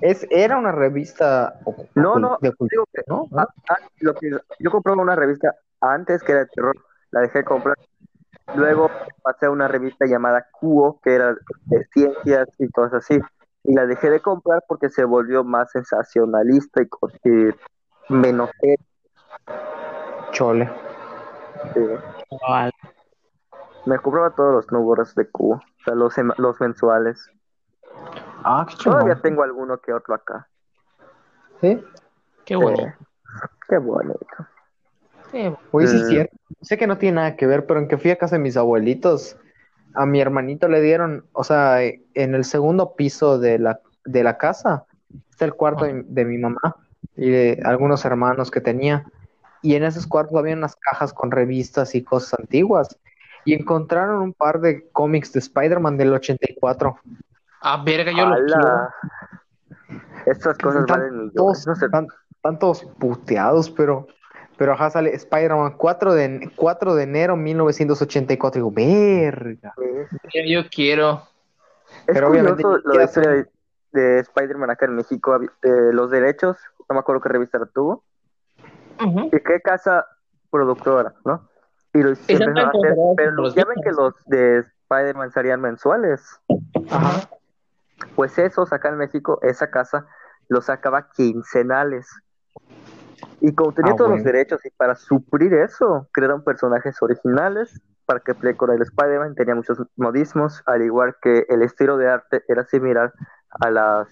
Es, era una revista No, no, de digo que ¿no? ah, ah, lo que yo compraba una revista antes que era de terror, la dejé de comprar. Luego pasé a una revista llamada Cubo, que era de ciencias y cosas así. Y la dejé de comprar porque se volvió más sensacionalista y, y menos seria. Chaval. Me compraba todos los números de Cubo, o sea, los, los mensuales. Ah, qué. Todavía tengo alguno que otro acá. ¿Sí? Qué bonito. Qué bonito. Oye, sí Mm. cierto. Sé que no tiene nada que ver, pero en que fui a casa de mis abuelitos, a mi hermanito le dieron, o sea, en el segundo piso de la, de la casa, está el cuarto de, de mi mamá y de algunos hermanos que tenía. Y en esos cuartos había unas cajas con revistas y cosas antiguas. Y encontraron un par de cómics de Spider-Man del 84. Ah, verga, yo lo quiero. ¡Hala! Estas cosas Están valen millones. todos, No sé, están, están todos puteados, pero, pero ajá, sale Spider-Man 4 de, 4 de enero 1984. Digo, verga. Yo, quiero. Es Pero obviamente siquiera historia de, de Spider-Man acá en México. eh, los derechos, no me acuerdo qué revista la tuvo. ¿Y qué casa productora, no? Y lo empezaron a hacer, pero los ya ven que los de Spider-Man serían mensuales. Ajá. Pues esos acá en México, esa casa los sacaba quincenales. Y como tenía Ah, todos bueno. los derechos y para suplir eso, crearon personajes originales para que pelee con el Spider-Man. Tenía muchos modismos, al igual que el estilo de arte era similar a las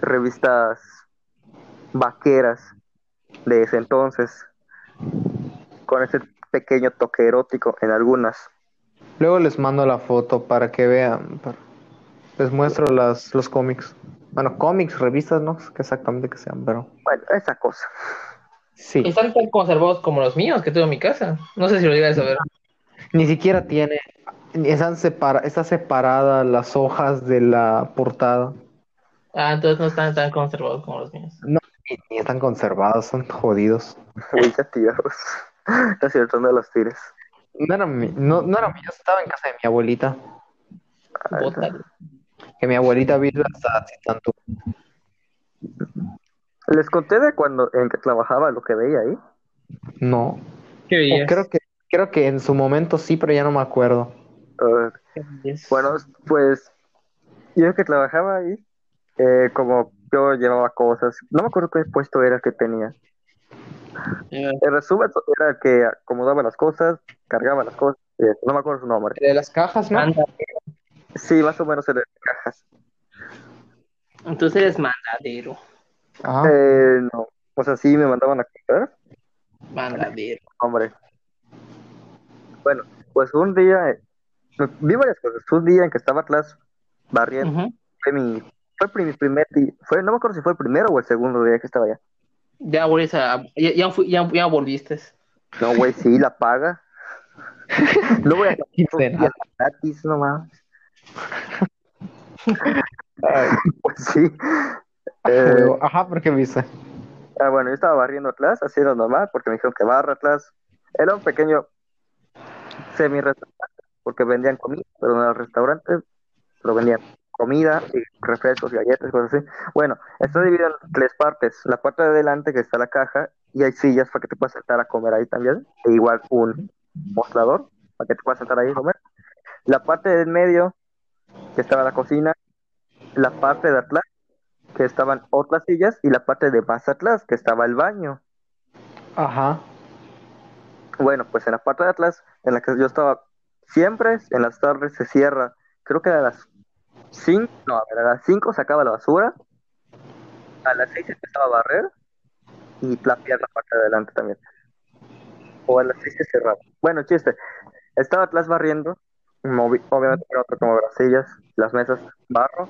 revistas vaqueras de ese entonces, con ese pequeño toque erótico en algunas. Luego les mando la foto para que vean. para- Les muestro las, los cómics. Bueno, cómics, revistas, no sé qué exactamente que sean, pero Bueno, esa cosa. sí. Están tan conservados como los míos que tengo en mi casa. No sé si lo llegas a ver. Ni siquiera tiene. Están separa está separada las hojas de la portada. Ah, entonces no están tan conservados como los míos. No, ni están conservados, son jodidos. Uy, ya tirados. Está cierto, no los tires. No era, mi, no, no era mío, estaba en casa de mi abuelita. Ah, Bótalo. Que mi abuelita vive hasta tanto. Les conté de cuando en que trabajaba lo que veía ahí. No. ¿Qué O veías? creo que, creo que en su momento sí, pero ya no me acuerdo. ¿Qué veías? bueno, pues yo que trabajaba ahí, eh, como yo llevaba cosas, no me acuerdo qué puesto era que tenía. Eh, En resumen, era el que acomodaba las cosas, cargaba las cosas, no me acuerdo su nombre. De las cajas, ¿no? manda- Sí, más o menos en las cajas. Entonces eres mandadero. Ajá. Eh, no, o sea, sí me mandaban a comprar, Mandadero. hombre. Bueno, pues un día, eh, vi varias cosas. Un día en que estaba Atlas barriendo, Ujú. fue mi, fue mi primer día, fue, no me acuerdo si fue el primero o el segundo día que estaba allá. Ya. Ya, ya, ya, ya volviste. No, güey, sí, la paga. No voy a gratis, no mames. Pues sí. Eh. Ajá, ¿por qué viste? ah, bueno, yo estaba barriendo Atlas, haciendo normal, porque me dijeron que barra Atlas. Era un pequeño semi-restaurante, porque vendían comida, pero no era restaurante, pero vendían comida y refrescos y galletas, cosas así. Bueno, está dividido en tres partes. La parte de adelante, que está la caja, y hay sillas para que te puedas sentar a comer ahí también, e igual un mostrador para que te puedas sentar ahí a comer. La parte del medio, que estaba la cocina, la parte de atrás, que estaban otras sillas, y la parte de más atrás, que estaba el baño. Ajá. Bueno, pues en la parte de atrás, en la que yo estaba siempre, en las tardes se cierra, creo que a las 5, no, a ver, a las 5 sacaba la basura, a las 6 empezaba a barrer y plapear la parte de adelante también. O a las 6 se cerraba. Bueno, chiste, estaba atrás barriendo, movi- obviamente como las sillas, las mesas, barro,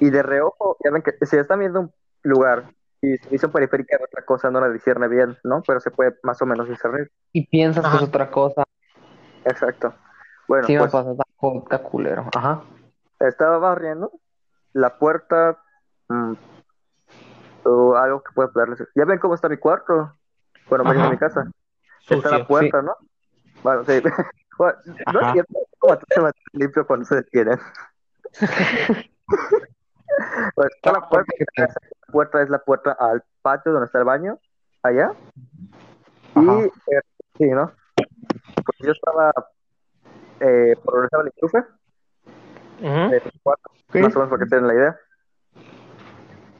y de reojo, ya ven que si están viendo un lugar y su visión periférica de otra cosa no la discierne bien, ¿no? Pero se puede más o menos discernir. Y piensas que es otra cosa. Exacto. Bueno, Sí, pues me pasa, está culero. Ajá. Estaba barriendo la puerta, mm, o algo que pueda darles. ¿Ya ven cómo está mi cuarto? Bueno, Ajá. a mi casa. Está la Sucio. puerta, ¿no? Bueno, sí. Bueno, no es cierto, como tú se mantiene limpio cuando se detienen. Bueno, está la puerta, la puerta es la puerta al patio donde está el baño, allá. Y, Ajá. eh, sí, ¿no? Pues yo estaba eh, estaba el enchufe, De mi cuarto, Ok. más o menos para que tengan la idea.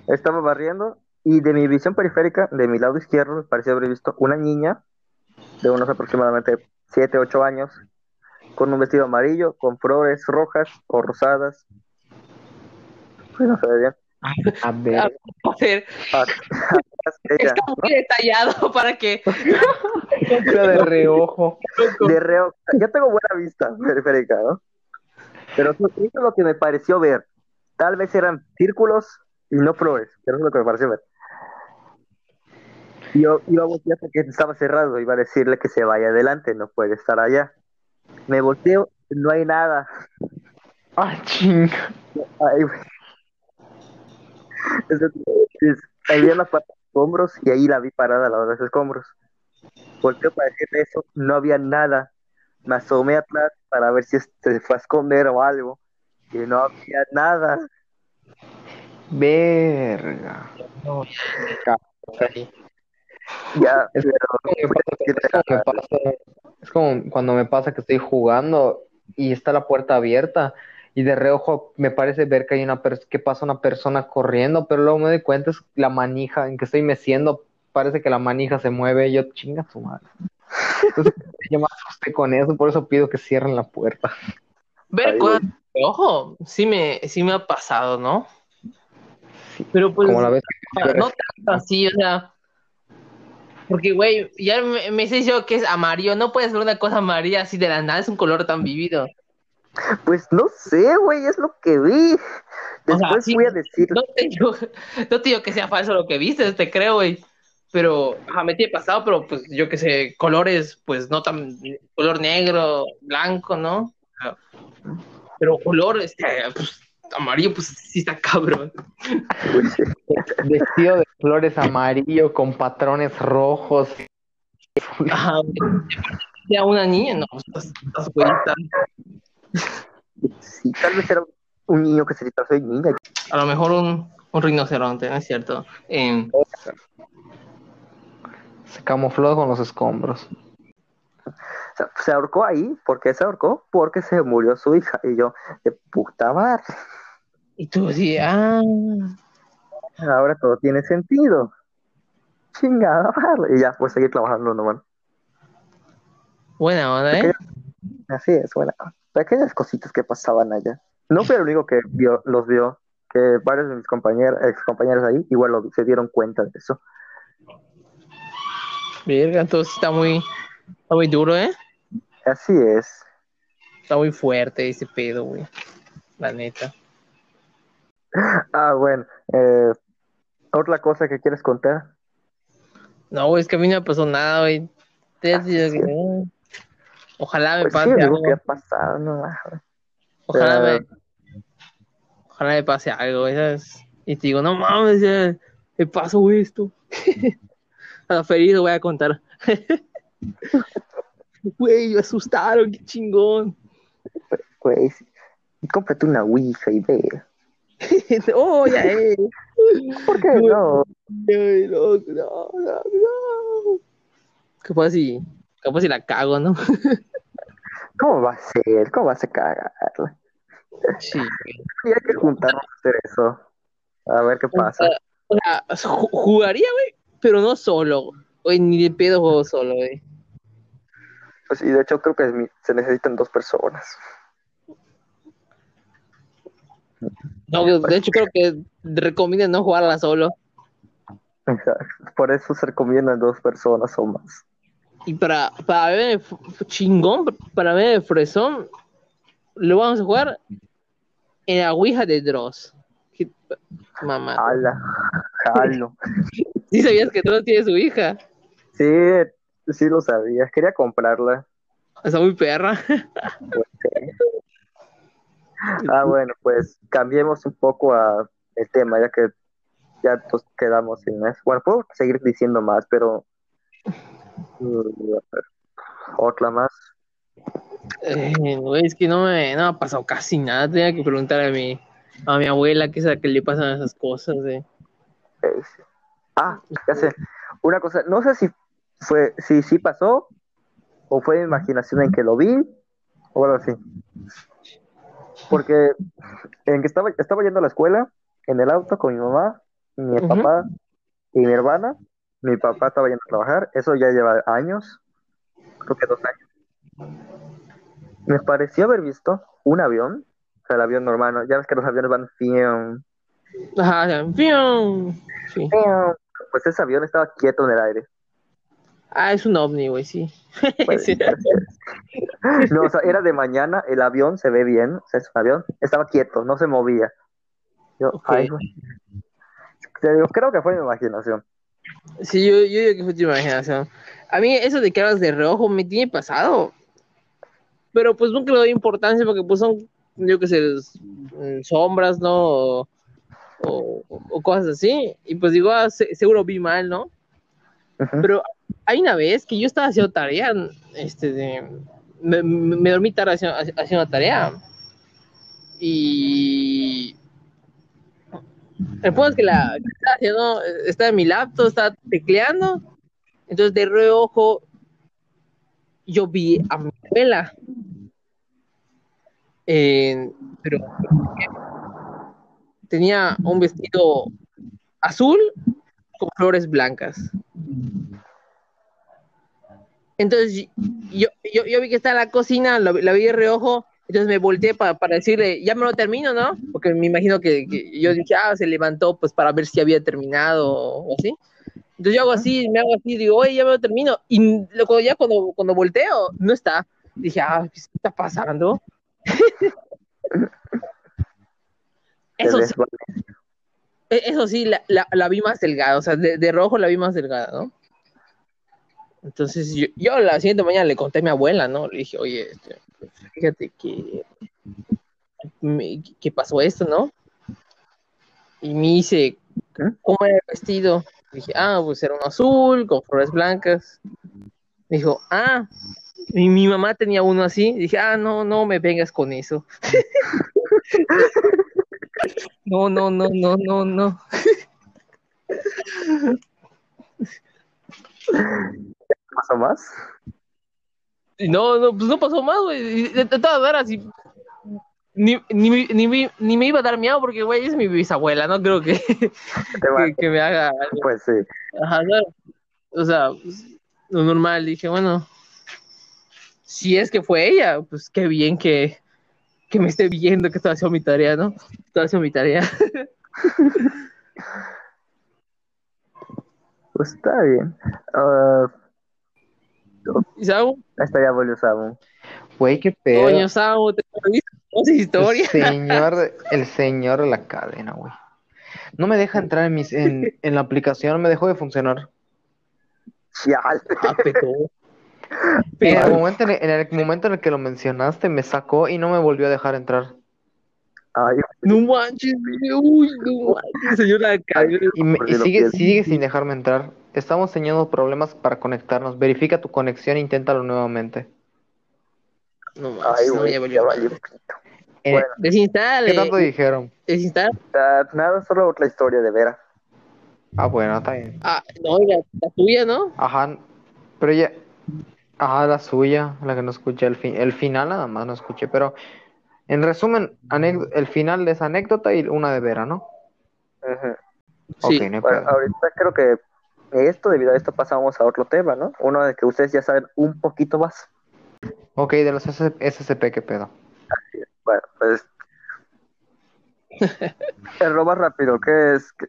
Estaba barriendo y de mi visión periférica, de mi lado izquierdo, me parecía haber visto una niña de unos aproximadamente 7, 8 años, con un vestido amarillo, con flores rojas o rosadas. Sí, no se ve bien. A ver. A ver, ella, está muy detallado para que... De reojo. de reo, yo tengo buena vista periférica, ¿no? Pero eso eso es lo que me pareció ver. Tal vez eran círculos y no flores, pero eso es lo que me pareció ver. Y Yo iba a voltear porque estaba cerrado, iba a decirle que se vaya adelante, no puede estar allá. Me volteo, no hay nada. Ay, chinga. Ay. Entonces, había la parte de escombros y ahí la vi parada a la hora de los escombros. Volteo para decirle eso, no había nada. Me asomé atrás para ver si se fue a esconder o algo. Y no había nada. Verga. No. Ya, Es pero como pasa- es como me pasa- es como cuando me pasa que estoy jugando y está la puerta abierta y de reojo me parece ver que hay una que pasa una persona corriendo, pero luego me doy cuenta es la manija en que estoy meciendo, parece que la manija se mueve, y yo chinga su madre. Entonces yo me asusté con eso, por eso pido que cierren la puerta. Ver Ay, cosas ojo, sí me, sí me ha pasado, ¿no? Sí. Pero pues, Como la vez no tanto así, o sea, porque, güey, ya me, me dices yo que es amarillo, no puedes ver una cosa amarilla así de la nada, es un color tan vivido. Pues no sé, güey, es lo que vi. O sea, Después sí, voy a decir, No te digo, no te digo que sea falso lo que viste, te creo, güey. Pero, ajá, me tiene pasado, pero pues yo que sé, colores, pues no tan, color negro, blanco, ¿no? pero color, este, pues, amarillo, pues sí está cabrón. Vestido de flores amarillo con patrones rojos. Ajá, ya una niña, no, estás, estás güeyita. Sí, tal vez era un niño que se disfrazó de niña. A lo mejor un, un rinoceronte, ¿no es cierto? Em, Se camufló con los escombros. O sea, se ahorcó ahí. ¿Por qué se ahorcó? Porque se murió su hija. Y yo, de puta madre. y tú así, ah, Ahora todo tiene sentido. Chingada madre. Y ya, pues seguir trabajando nomás. buena onda, ¿eh? Así es, bueno. Pequeñas cositas que pasaban allá. No fui el único que vio, los vio. Que varios de mis compañeros, ex compañeros ahí, igual lo- se dieron cuenta de eso. Verga, entonces está muy, está muy duro, ¿eh? Así es. Está muy fuerte ese pedo, güey. La neta. Ah, bueno. eh, otra cosa que quieres contar. No, güey, es que a mí no me pasó nada, güey. Ah. Ojalá me Pues pase algo algo. que ha pasado, no. Ojalá me, ojalá me pase algo, ¿sabes? Y te digo, no mames, me pasó esto. A la feliz voy a contar. Güey, me asustaron, qué chingón. Güey, sí. cómprate una Ouija y ve. oh, ya es. ¿Por qué no? No, no, no, no. Capaz si, capaz si la cago, ¿no? ¿Cómo va a ser? ¿Cómo vas a cagarla? Sí. Y hay que juntarnos a hacer eso. A ver qué pasa. O sea, ju- jugaría, güey, pero no solo. Güey, ni de pedo juego solo, güey. Pues, y de hecho creo que se necesitan dos personas. No, de hecho creo que recomiendan no jugarla solo. Por eso se recomiendan dos personas o más. Y para, para ver chingón, para ver el fresón, lo vamos a jugar en la Ouija de Dross. Mamá. Ala, jalo. ¿Sí sabías que Dross tiene su hija? Sí, sí lo sabía. Quería comprarla. Está muy perra. Ah, bueno, pues cambiemos un poco a el tema, ya que ya nos quedamos sin eso. Bueno, puedo seguir diciendo más, pero mm, otra más. Eh, es que no me, no me ha pasado casi nada. Tenía que preguntar a mi, a mi abuela qué es la que le pasan esas cosas. eh. Ah, ya sé. Una cosa, no sé si fue, si sí pasó, o fue mi imaginación en que lo vi, o algo así. Porque en que estaba, estaba yendo a la escuela, en el auto con mi mamá, mi papá y mi hermana. Mi papá estaba yendo a trabajar, eso ya lleva años, creo que dos años. Me pareció haber visto un avión, o sea, el avión normal, ¿no? Ya ves que los aviones van fium, Ajá, ¡fium! Sí. fium. Pues ese avión estaba quieto en el aire. Ah, es un ovni, güey, sí. Ser. No, o sea, era de mañana, el avión se ve bien, o sea, es un avión, estaba quieto, no se movía. Yo, ay, güey. Te digo, creo que fue mi imaginación. Sí, yo, yo digo que fue tu imaginación. A mí eso de que hablas de reojo me tiene pasado. Pero pues nunca le doy importancia porque pues son, yo qué sé, mm, sombras, ¿no? O, o- cosas así. Y pues digo, ah, se- seguro vi mal, ¿no? Pero hay una vez que yo estaba haciendo tarea, este, de, me, me- me dormí tarde haciendo, haciendo tarea. Y el punto es que la que estaba haciendo, estaba en mi laptop, estaba tecleando. Entonces de reojo yo vi a mi abuela. Eh, pero tenía un vestido azul con flores blancas. Entonces yo, yo, yo vi que estaba en la cocina, la, la vi de reojo, entonces me volteé para, para decirle, ya me lo termino, ¿no? Porque me imagino que, que yo dije, ah, se levantó pues para ver si había terminado o así. Entonces yo hago así, me hago así, digo, oye, ya me lo termino. Y luego ya cuando, cuando volteo, no está. Dije, ah, ¿qué está pasando? Eso sí, e- eso sí, la, la, la vi más delgada, o sea, de, de rojo la vi más delgada, ¿no? Entonces yo, yo la siguiente mañana le conté a mi abuela, ¿no? Le dije, oye, este, fíjate que que pasó esto, ¿no? Y me dice. ¿cómo era el vestido? Dije, ah, pues era uno azul, con flores blancas. Dijo, ah, y mi mamá tenía uno así. Dije, ah, no, no me vengas con eso. no, no, no, no, no, no. ¿Pasó más? No, no, pues no pasó más, güey. De, todas maneras, ni, ni, me- ni, me- ni me iba a dar miedo porque, güey, es mi bisabuela, no creo que, que, que me haga algo. Pues sí. Ajá, ¿sabes? O sea, pues, lo normal, dije, bueno, si es que fue ella, pues qué bien que, que me esté viendo que estoy haciendo mi tarea, ¿no? Estoy haciendo mi tarea. Pues está bien. Ah, Y Samu, ahí está ya volvió Samu. Güey, qué pedo. coño, Samu, te El historias. señor, el señor de la cadena, güey. No me deja entrar en, mis, en, en la aplicación, me dejó de funcionar. Chal. Ah. En el, momento en, el, en el momento en el que lo mencionaste, me sacó y no me volvió a dejar entrar. Ay, no manches, uy, no manches, señora. Y, me- sigue, sigue sin dejarme entrar. Estamos teniendo problemas para conectarnos. Verifica tu conexión e inténtalo nuevamente. No ay, manches, no, ya ya valió. valió. Eh, Bueno. Desinstale, ¿Qué tanto dijeron? desinstale. Nada, solo otra historia de Vera. Ah, bueno, está bien. Ah, no, la, la tuya, ¿no? Ajá, pero ya. Ajá, la suya, la que no escuché. El, fin, el final nada más no escuché, pero en resumen, el final de esa anécdota y una de Vera, ¿no? Sí. No Bueno, ahorita creo que esto, debido a esto, pasamos a otro tema, ¿no? Uno de que ustedes ya saben un poquito más. Ok, de los SCP, ¿qué pedo? Bueno, pues. El robo rápido, ¿qué es? ¿Qué-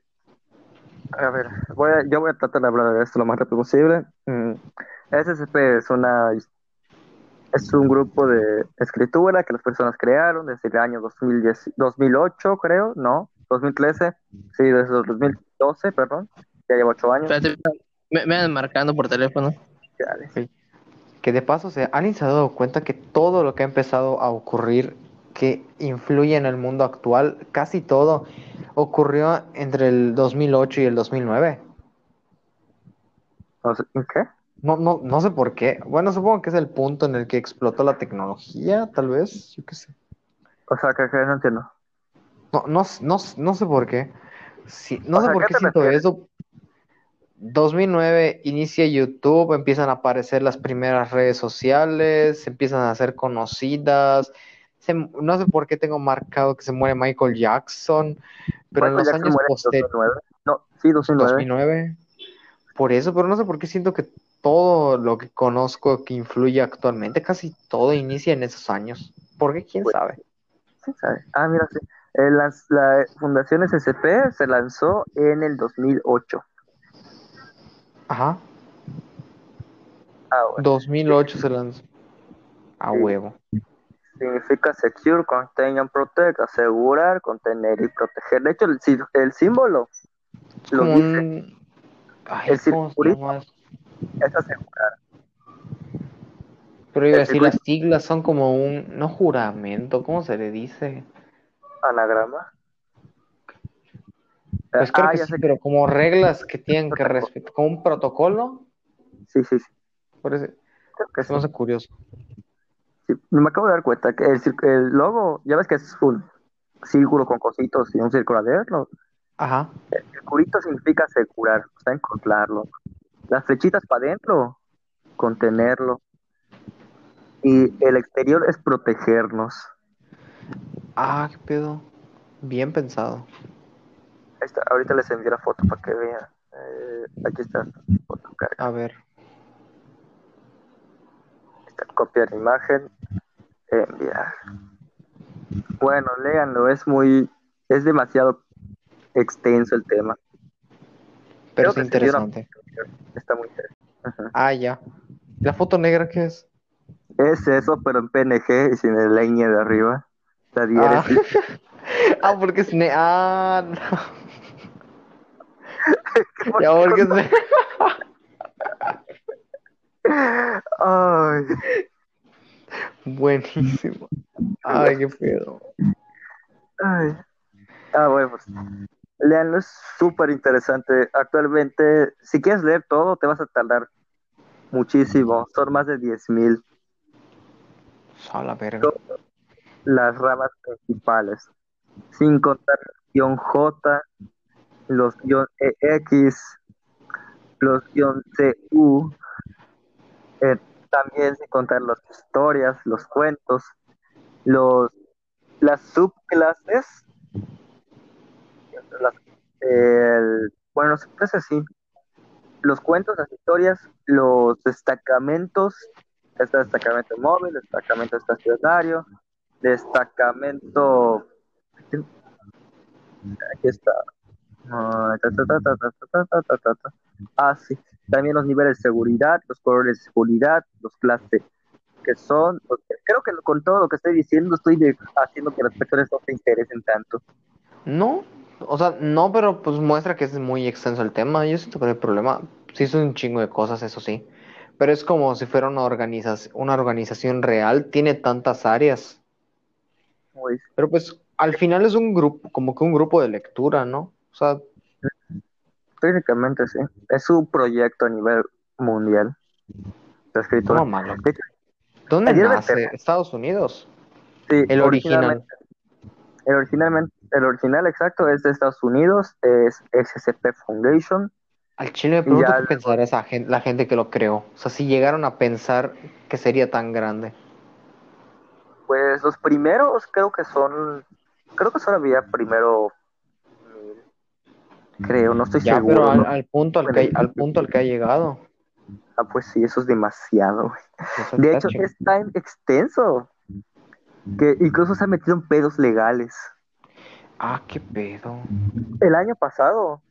A ver, voy a- yo voy a tratar de hablar de esto lo más rápido posible. Mm, SCP es una es un grupo de escritura que las personas crearon desde el año 2010, 2008, creo, ¿no? 2013, sí, desde el 2012, perdón, ya lleva ocho años. Espérate, me, me andan marcando por teléfono. Que de paso, o sea, ¿alguien se ha dado cuenta que todo lo que ha empezado a ocurrir que influye en el mundo actual, casi todo, ocurrió entre el 2008 y el 2009? No sé, ¿Qué? No, no, no sé por qué. Bueno, supongo que es el punto en el que explotó la tecnología, tal vez, yo qué sé. O sea, que, que no entiendo. No, no, no, no sé por qué. Sí, no O sé sea, por ¿qué siento refieres? eso. 2009 inicia YouTube, empiezan a aparecer las primeras redes sociales, se empiezan a hacer conocidas. Se- no sé por qué tengo marcado que se muere Michael Jackson, pero en los Jackson años posteriores, 2009. No, sí, 2009. 2009, por eso, pero no sé por qué siento que todo lo que conozco que influye actualmente, casi todo inicia en esos años. ¿Por qué? ¿Quién Pues, sabe? Sí, sabe. Ah, mira, sí. Eh, la Fundación SCP se lanzó en el 2008. Ajá, Ah, bueno. 2008 se lanzó. A Sí. huevo. Significa secure, contain and protect, asegurar, contener y proteger. De hecho, el, sí- el símbolo lo dice. Ay, El ¿cómo se circulito. Es asegurar. Pero iba a el decir, las siglas son como un... No juramento, ¿cómo se le dice? Anagrama. Pues creo ah, que sí, sé pero como reglas que tienen que respetar, como un protocolo, Sí, sí, sí. por eso Creo que se me hace curioso. Sí, Me acabo de dar cuenta que el, el logo, ya ves que es un círculo con cositos y un círculo adentro. Ajá. El curito significa asegurar, o sea, encontrarlo. Las flechitas para adentro, contenerlo. Y el exterior es protegernos. Ah, qué pedo. Bien pensado. Está, ahorita les envío la foto para que vean. Eh, aquí está. Foto. A ver. Está, copiar imagen, enviar. Bueno, léanlo, es muy, es demasiado extenso el tema. Pero Creo es se muy interesante. Ajá. Ah, ya. ¿La foto negra qué es? Es eso, pero en PNG y sin el línea de arriba. La Ah, ah porque es ne... Ah, no. Ya, porque es ne- Ay, Buenísimo. Ay, qué pedo. Ay. Ah, bueno, pues leanlo, es súper interesante. Actualmente, si quieres leer todo, te vas a tardar muchísimo. Son más de 10.000 A la verga. las ramas principales, sin contar el guion J, los guion EX, los guion CU, eh, también sin contar las historias, los cuentos, los las subclases, el, bueno, es así. Los cuentos, las historias, los destacamentos, está destacamento móvil, destacamento estacionario, destacamento... Aquí está. Ah, sí. También los niveles de seguridad, los colores de seguridad, los clases que son. Creo que con todo lo que estoy diciendo estoy haciendo que las personas no se interesen tanto. No, o sea, no, pero pues muestra que es muy extenso el tema. Yo siento que no hay problema. Sí, son un chingo de cosas, eso sí. Pero es como si fuera una organización, una organización real, tiene tantas áreas. Pero pues al final es un grupo, como que un grupo de lectura, ¿no? O sea, técnicamente sí, es un proyecto a nivel mundial de escritura. no malo. ¿Dónde nace? Estados Unidos. sí, El original. originalmente- El originalmente, el original exacto es de Estados Unidos, es SCP Foundation. Al chile me pregunto Ya qué pensará esa gente, la gente que lo creó. O sea, si llegaron a pensar que sería tan grande. Pues los primeros creo que son, creo que solo había primero creo, no estoy Ya, seguro. pero al, ¿no? al punto al que, al punto al que ha llegado. Ah, pues sí, eso es demasiado. Eso De hecho, es tan extenso que incluso se ha metido en pedos legales. Ah, qué pedo. El año pasado,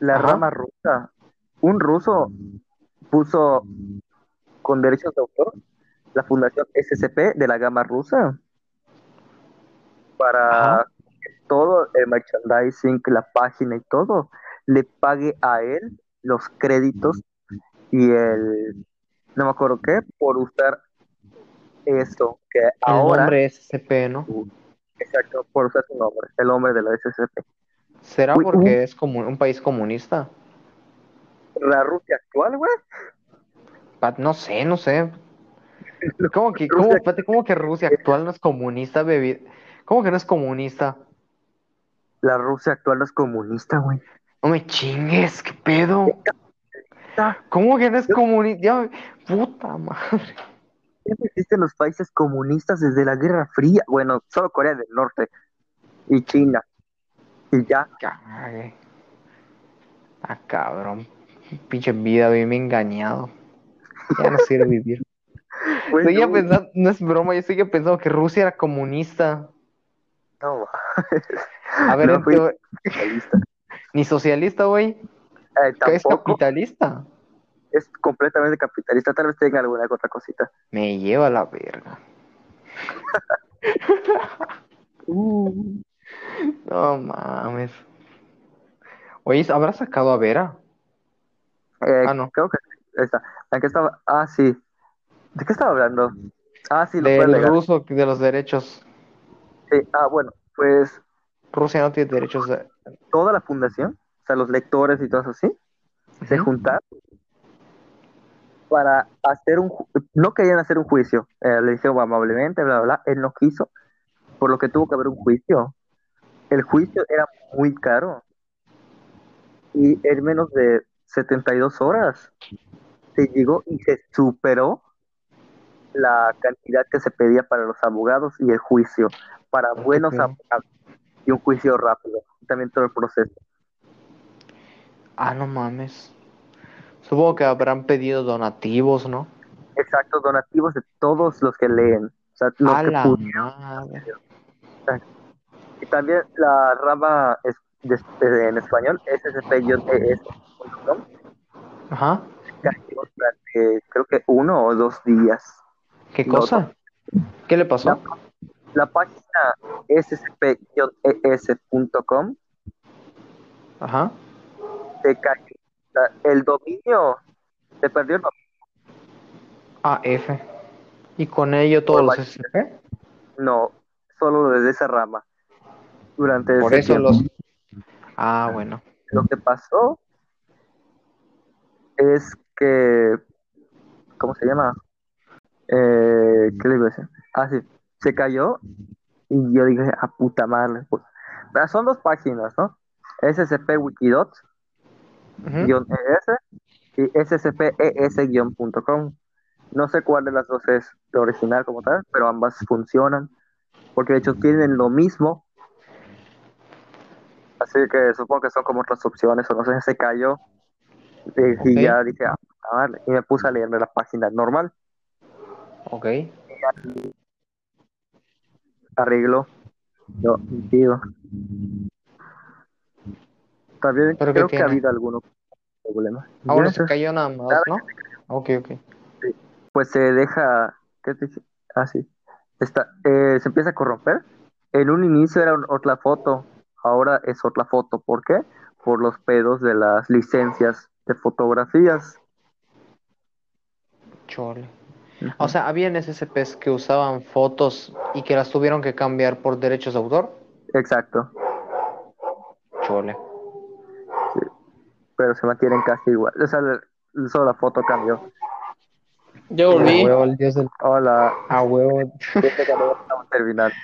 la Ajá. rama rusa, un ruso puso con derechos de autor la fundación SCP de la gama rusa para Ajá. que todo el merchandising, la página y todo le pague a él los créditos y el no me acuerdo qué por usar eso que El ahora nombre es SCP, ¿no? Exacto por usar su nombre el nombre de la SCP ¿Será Uy, porque es como un país comunista? la Rusia actual güey No sé, no sé. ¿Cómo que, cómo, espérate, cómo que Rusia actual no es comunista, baby? ¿Cómo que no es comunista? la Rusia actual no es comunista güey No me chingues, ¿qué pedo? ¿Cómo que no es comunista? Puta madre. Siempre existen los países comunistas desde la Guerra Fría bueno solo Corea del Norte y China y ya. Ah, cabrón. Pinche vida, bien engañado. Ya no quiero vivir. Güey, Seguía pensando, no es broma, yo seguía pensando que Rusia era comunista. no, A ver, No, en fui- teo- capitalista. ni socialista, güey. Eh, es capitalista. Es completamente capitalista, tal vez tenga alguna otra cosita. Me lleva la verga. Uh, No mames. Oye, ¿habrá sacado a Vera? eh, Ah, no. Creo que esta. ¿En qué estaba? Ah, sí. ¿De qué estaba hablando? Ah, sí, lo Del ruso de los derechos. Sí, Ah, bueno, pues Rusia no tiene derechos de... toda la fundación, o sea, los lectores y todo eso, sí, se juntaron para hacer un... No querían hacer un juicio. Eh, le dijeron amablemente, bla, bla, bla. Él no quiso, por lo que tuvo que haber un juicio. El juicio era muy caro. Y en menos de 72 horas se llegó y se superó la cantidad que se pedía para los abogados y el juicio, para buenos pedo. abogados y un juicio rápido. También todo el proceso. Ah, no mames. Supongo que habrán pedido donativos, ¿no? Exacto, donativos de todos los que leen. O sea, los A que la madre. Y también la rama es, de- de- en español, ssp-es.com, Ajá. cayó durante creo que uno o dos días. ¿Qué No, cosa? ¿Qué le pasó? La página ssp-es.com Ajá. se cayó. Sea, El dominio se perdió el dominio. Ah, F. ¿Y con ello todos los SCP? No, solo desde esa rama. durante Por ese eso tiempo. los. Ah, bueno. Lo que pasó es que, ¿cómo se llama? Eh, ¿qué le iba a decir? Ah, sí, se cayó y yo dije, a puta madre. Pues, son dos páginas, ¿no? SCP guion ES y scpes-com. No sé cuál de las dos es la original como tal, pero ambas funcionan, porque de hecho tienen lo mismo. Así que supongo que son como otras opciones, o no sé, se cayó. Y, ya dije, ah, madre", y me puse a leerme la página normal, Ok. arreglo. No, tío. También ¿Pero qué creo que ha habido algunos problemas. Ahora Ya se cayó nada más, ¿no? Ok, ok. pues se deja, ¿qué te dice? Ah, sí. Está, eh, se empieza a corromper. En un inicio era otra foto, ahora es otra foto. ¿Por qué? Por los pedos de las licencias de fotografías. Chole. O sea, habían SCPs que usaban fotos y que las tuvieron que cambiar por derechos de autor. Exacto, Chole. Pero se mantienen casi igual. O sea, solo la foto cambió. Yo A volví. huevo, el dios del. Hola, A huevo. este estamos terminando.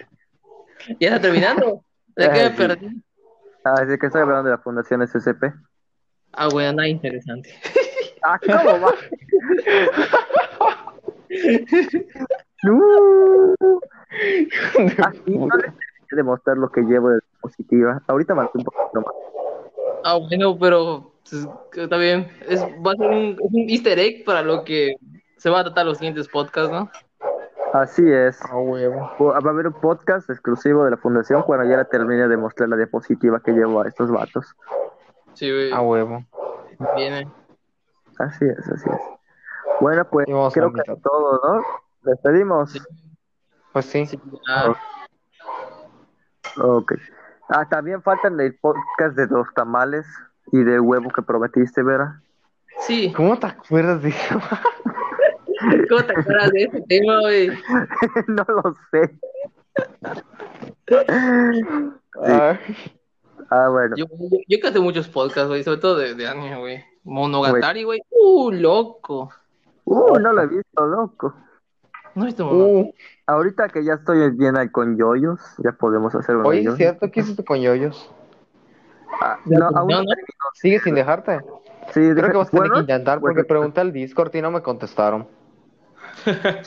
¿Ya está terminando? ¿De qué Ah, me perdí? Ah, así que estoy hablando de la Fundación SCP. Ah, bueno, nada interesante. Ah, ¿cómo va? no. Así no les terminé de mostrar lo que llevo de diapositiva. Ahorita marqué un poquito más. Ah, bueno, pero pues, está bien. Es, va a ser un, un easter egg para lo que se va a tratar los siguientes podcasts, ¿no? Así es. A huevo. Va a haber un podcast exclusivo de la Fundación cuando ya la termine de mostrar la diapositiva que llevo a estos vatos. Sí, güey. A huevo. Viene. Así es, así es. Bueno, pues creo que es todo, ¿no? Despedimos. Sí. Pues sí. Sí, ah, Ok. Ah, también faltan el podcast de los tamales y de huevo que prometiste, Vera. sí. ¿Cómo te acuerdas de eso? ¿Cómo te acuerdas de ese tema, güey? no lo sé. Ay, Ah, bueno. Yo, yo, yo canté muchos podcasts, güey, sobre todo de, de anime, güey. Monogatari, güey. Uh, loco. Uh, no lo he visto, loco. No he visto Monogatari. uh, Ahorita que ya estoy bien ahí con yoyos, ya podemos hacer de Oye, ¿es yoyos. cierto que hiciste con yoyos? Ah, no, aún no ¿no? Sigue sin dejarte. Sí, Creo dije- que vas a tener bueno, que intentar porque bueno, pregunté al Discord y no me contestaron.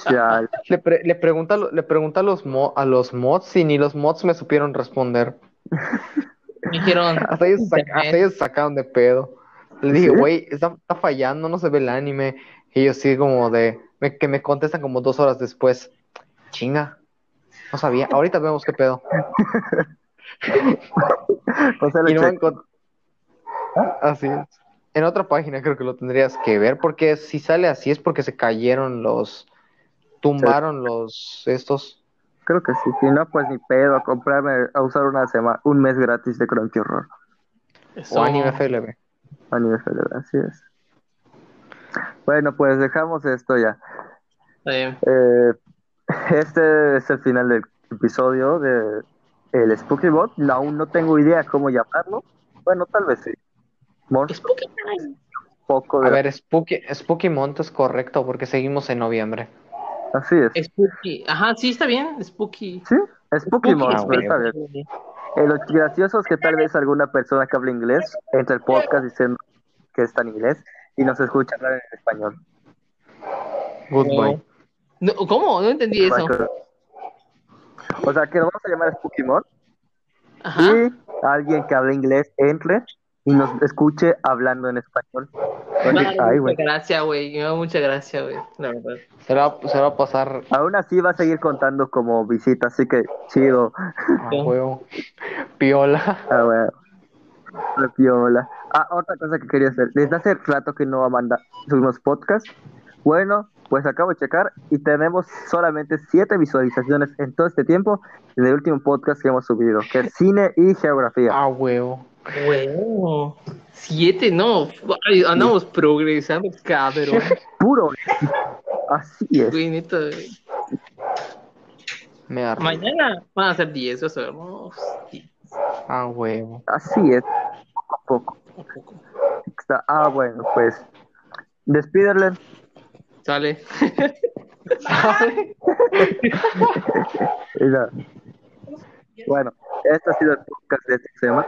ya, Le, pre- le pregunté, a lo- le pregunté a, los mo- a los mods y ni los mods me supieron responder. Me dijeron. Hasta ellos, hasta ellos sacaron de pedo. Le dije, ¿Sí? güey, está, está fallando, no se ve el anime. Y ellos sí como de, me- que me contestan como dos horas después. Chinga, no sabía. Ahorita vemos qué pedo. o sea, Y no encont- Así es. En otra página creo que lo tendrías que ver porque si sale así es porque se cayeron los, tumbaron los estos. creo que sí. Si no, pues ni pedo a comprarme, a usar una semana, un mes gratis de Crunchyroll. Eso. O anime FLB. A nivel federal, así es. Bueno, pues dejamos esto ya. Eh, este es el final del episodio de el Spooky Bot. No, aún no tengo idea cómo llamarlo. Bueno, tal vez sí. Spooky Time. poco A ver, Spooky, Spooky Month es correcto porque seguimos en noviembre. Así es. Spooky. Ajá, sí, está bien. Spooky. Sí, Spooky Month, ah, pero está bien. Eh, lo gracioso es que tal vez alguna persona que habla inglés entre el podcast diciendo que está en inglés y nos escucha hablar en español. Goodbye. No, ¿Cómo? No entendí eso. O sea, que lo vamos a llamar Spooky Month Ajá. y alguien que habla inglés entre y nos escuche hablando en español. Me Oye, da ay, mucha güey. gracia, güey. Me da mucha gracia, güey. La verdad. Se va, se va a pasar Aún así va a seguir contando como visita, así que chido. a huevo. Piola. Ah, bueno. La piola. Ah, otra cosa que quería hacer. Desde hace rato que no manda, subimos podcast. Bueno, pues acabo de checar y tenemos solamente siete visualizaciones en todo este tiempo del último podcast que hemos subido, que es cine y geografía. A huevo. Bueno. Siete, no. Ay, andamos progresando, cabrón. Puro. Así es. Güey, neta. güey. Me. Mañana van a ser diez, eso, hermano. Sí. Ah, huevo. Así es, poco a poco. Está- ah, bueno, pues despídele. Sale. Bueno, este ha sido el podcast de esta semana.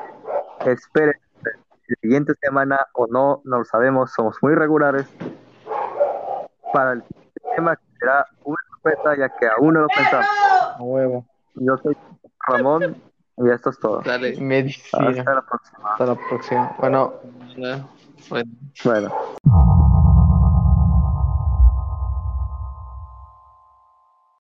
Esperen la siguiente semana o no, no lo sabemos, somos muy regulares. Para el tema que será una sorpresa, ya que aún no lo pensamos. A huevo. Yo soy Ramón y esto es todo. Sale. Medicina. Hasta la próxima. Hasta la próxima. Bueno. Bueno. Bueno.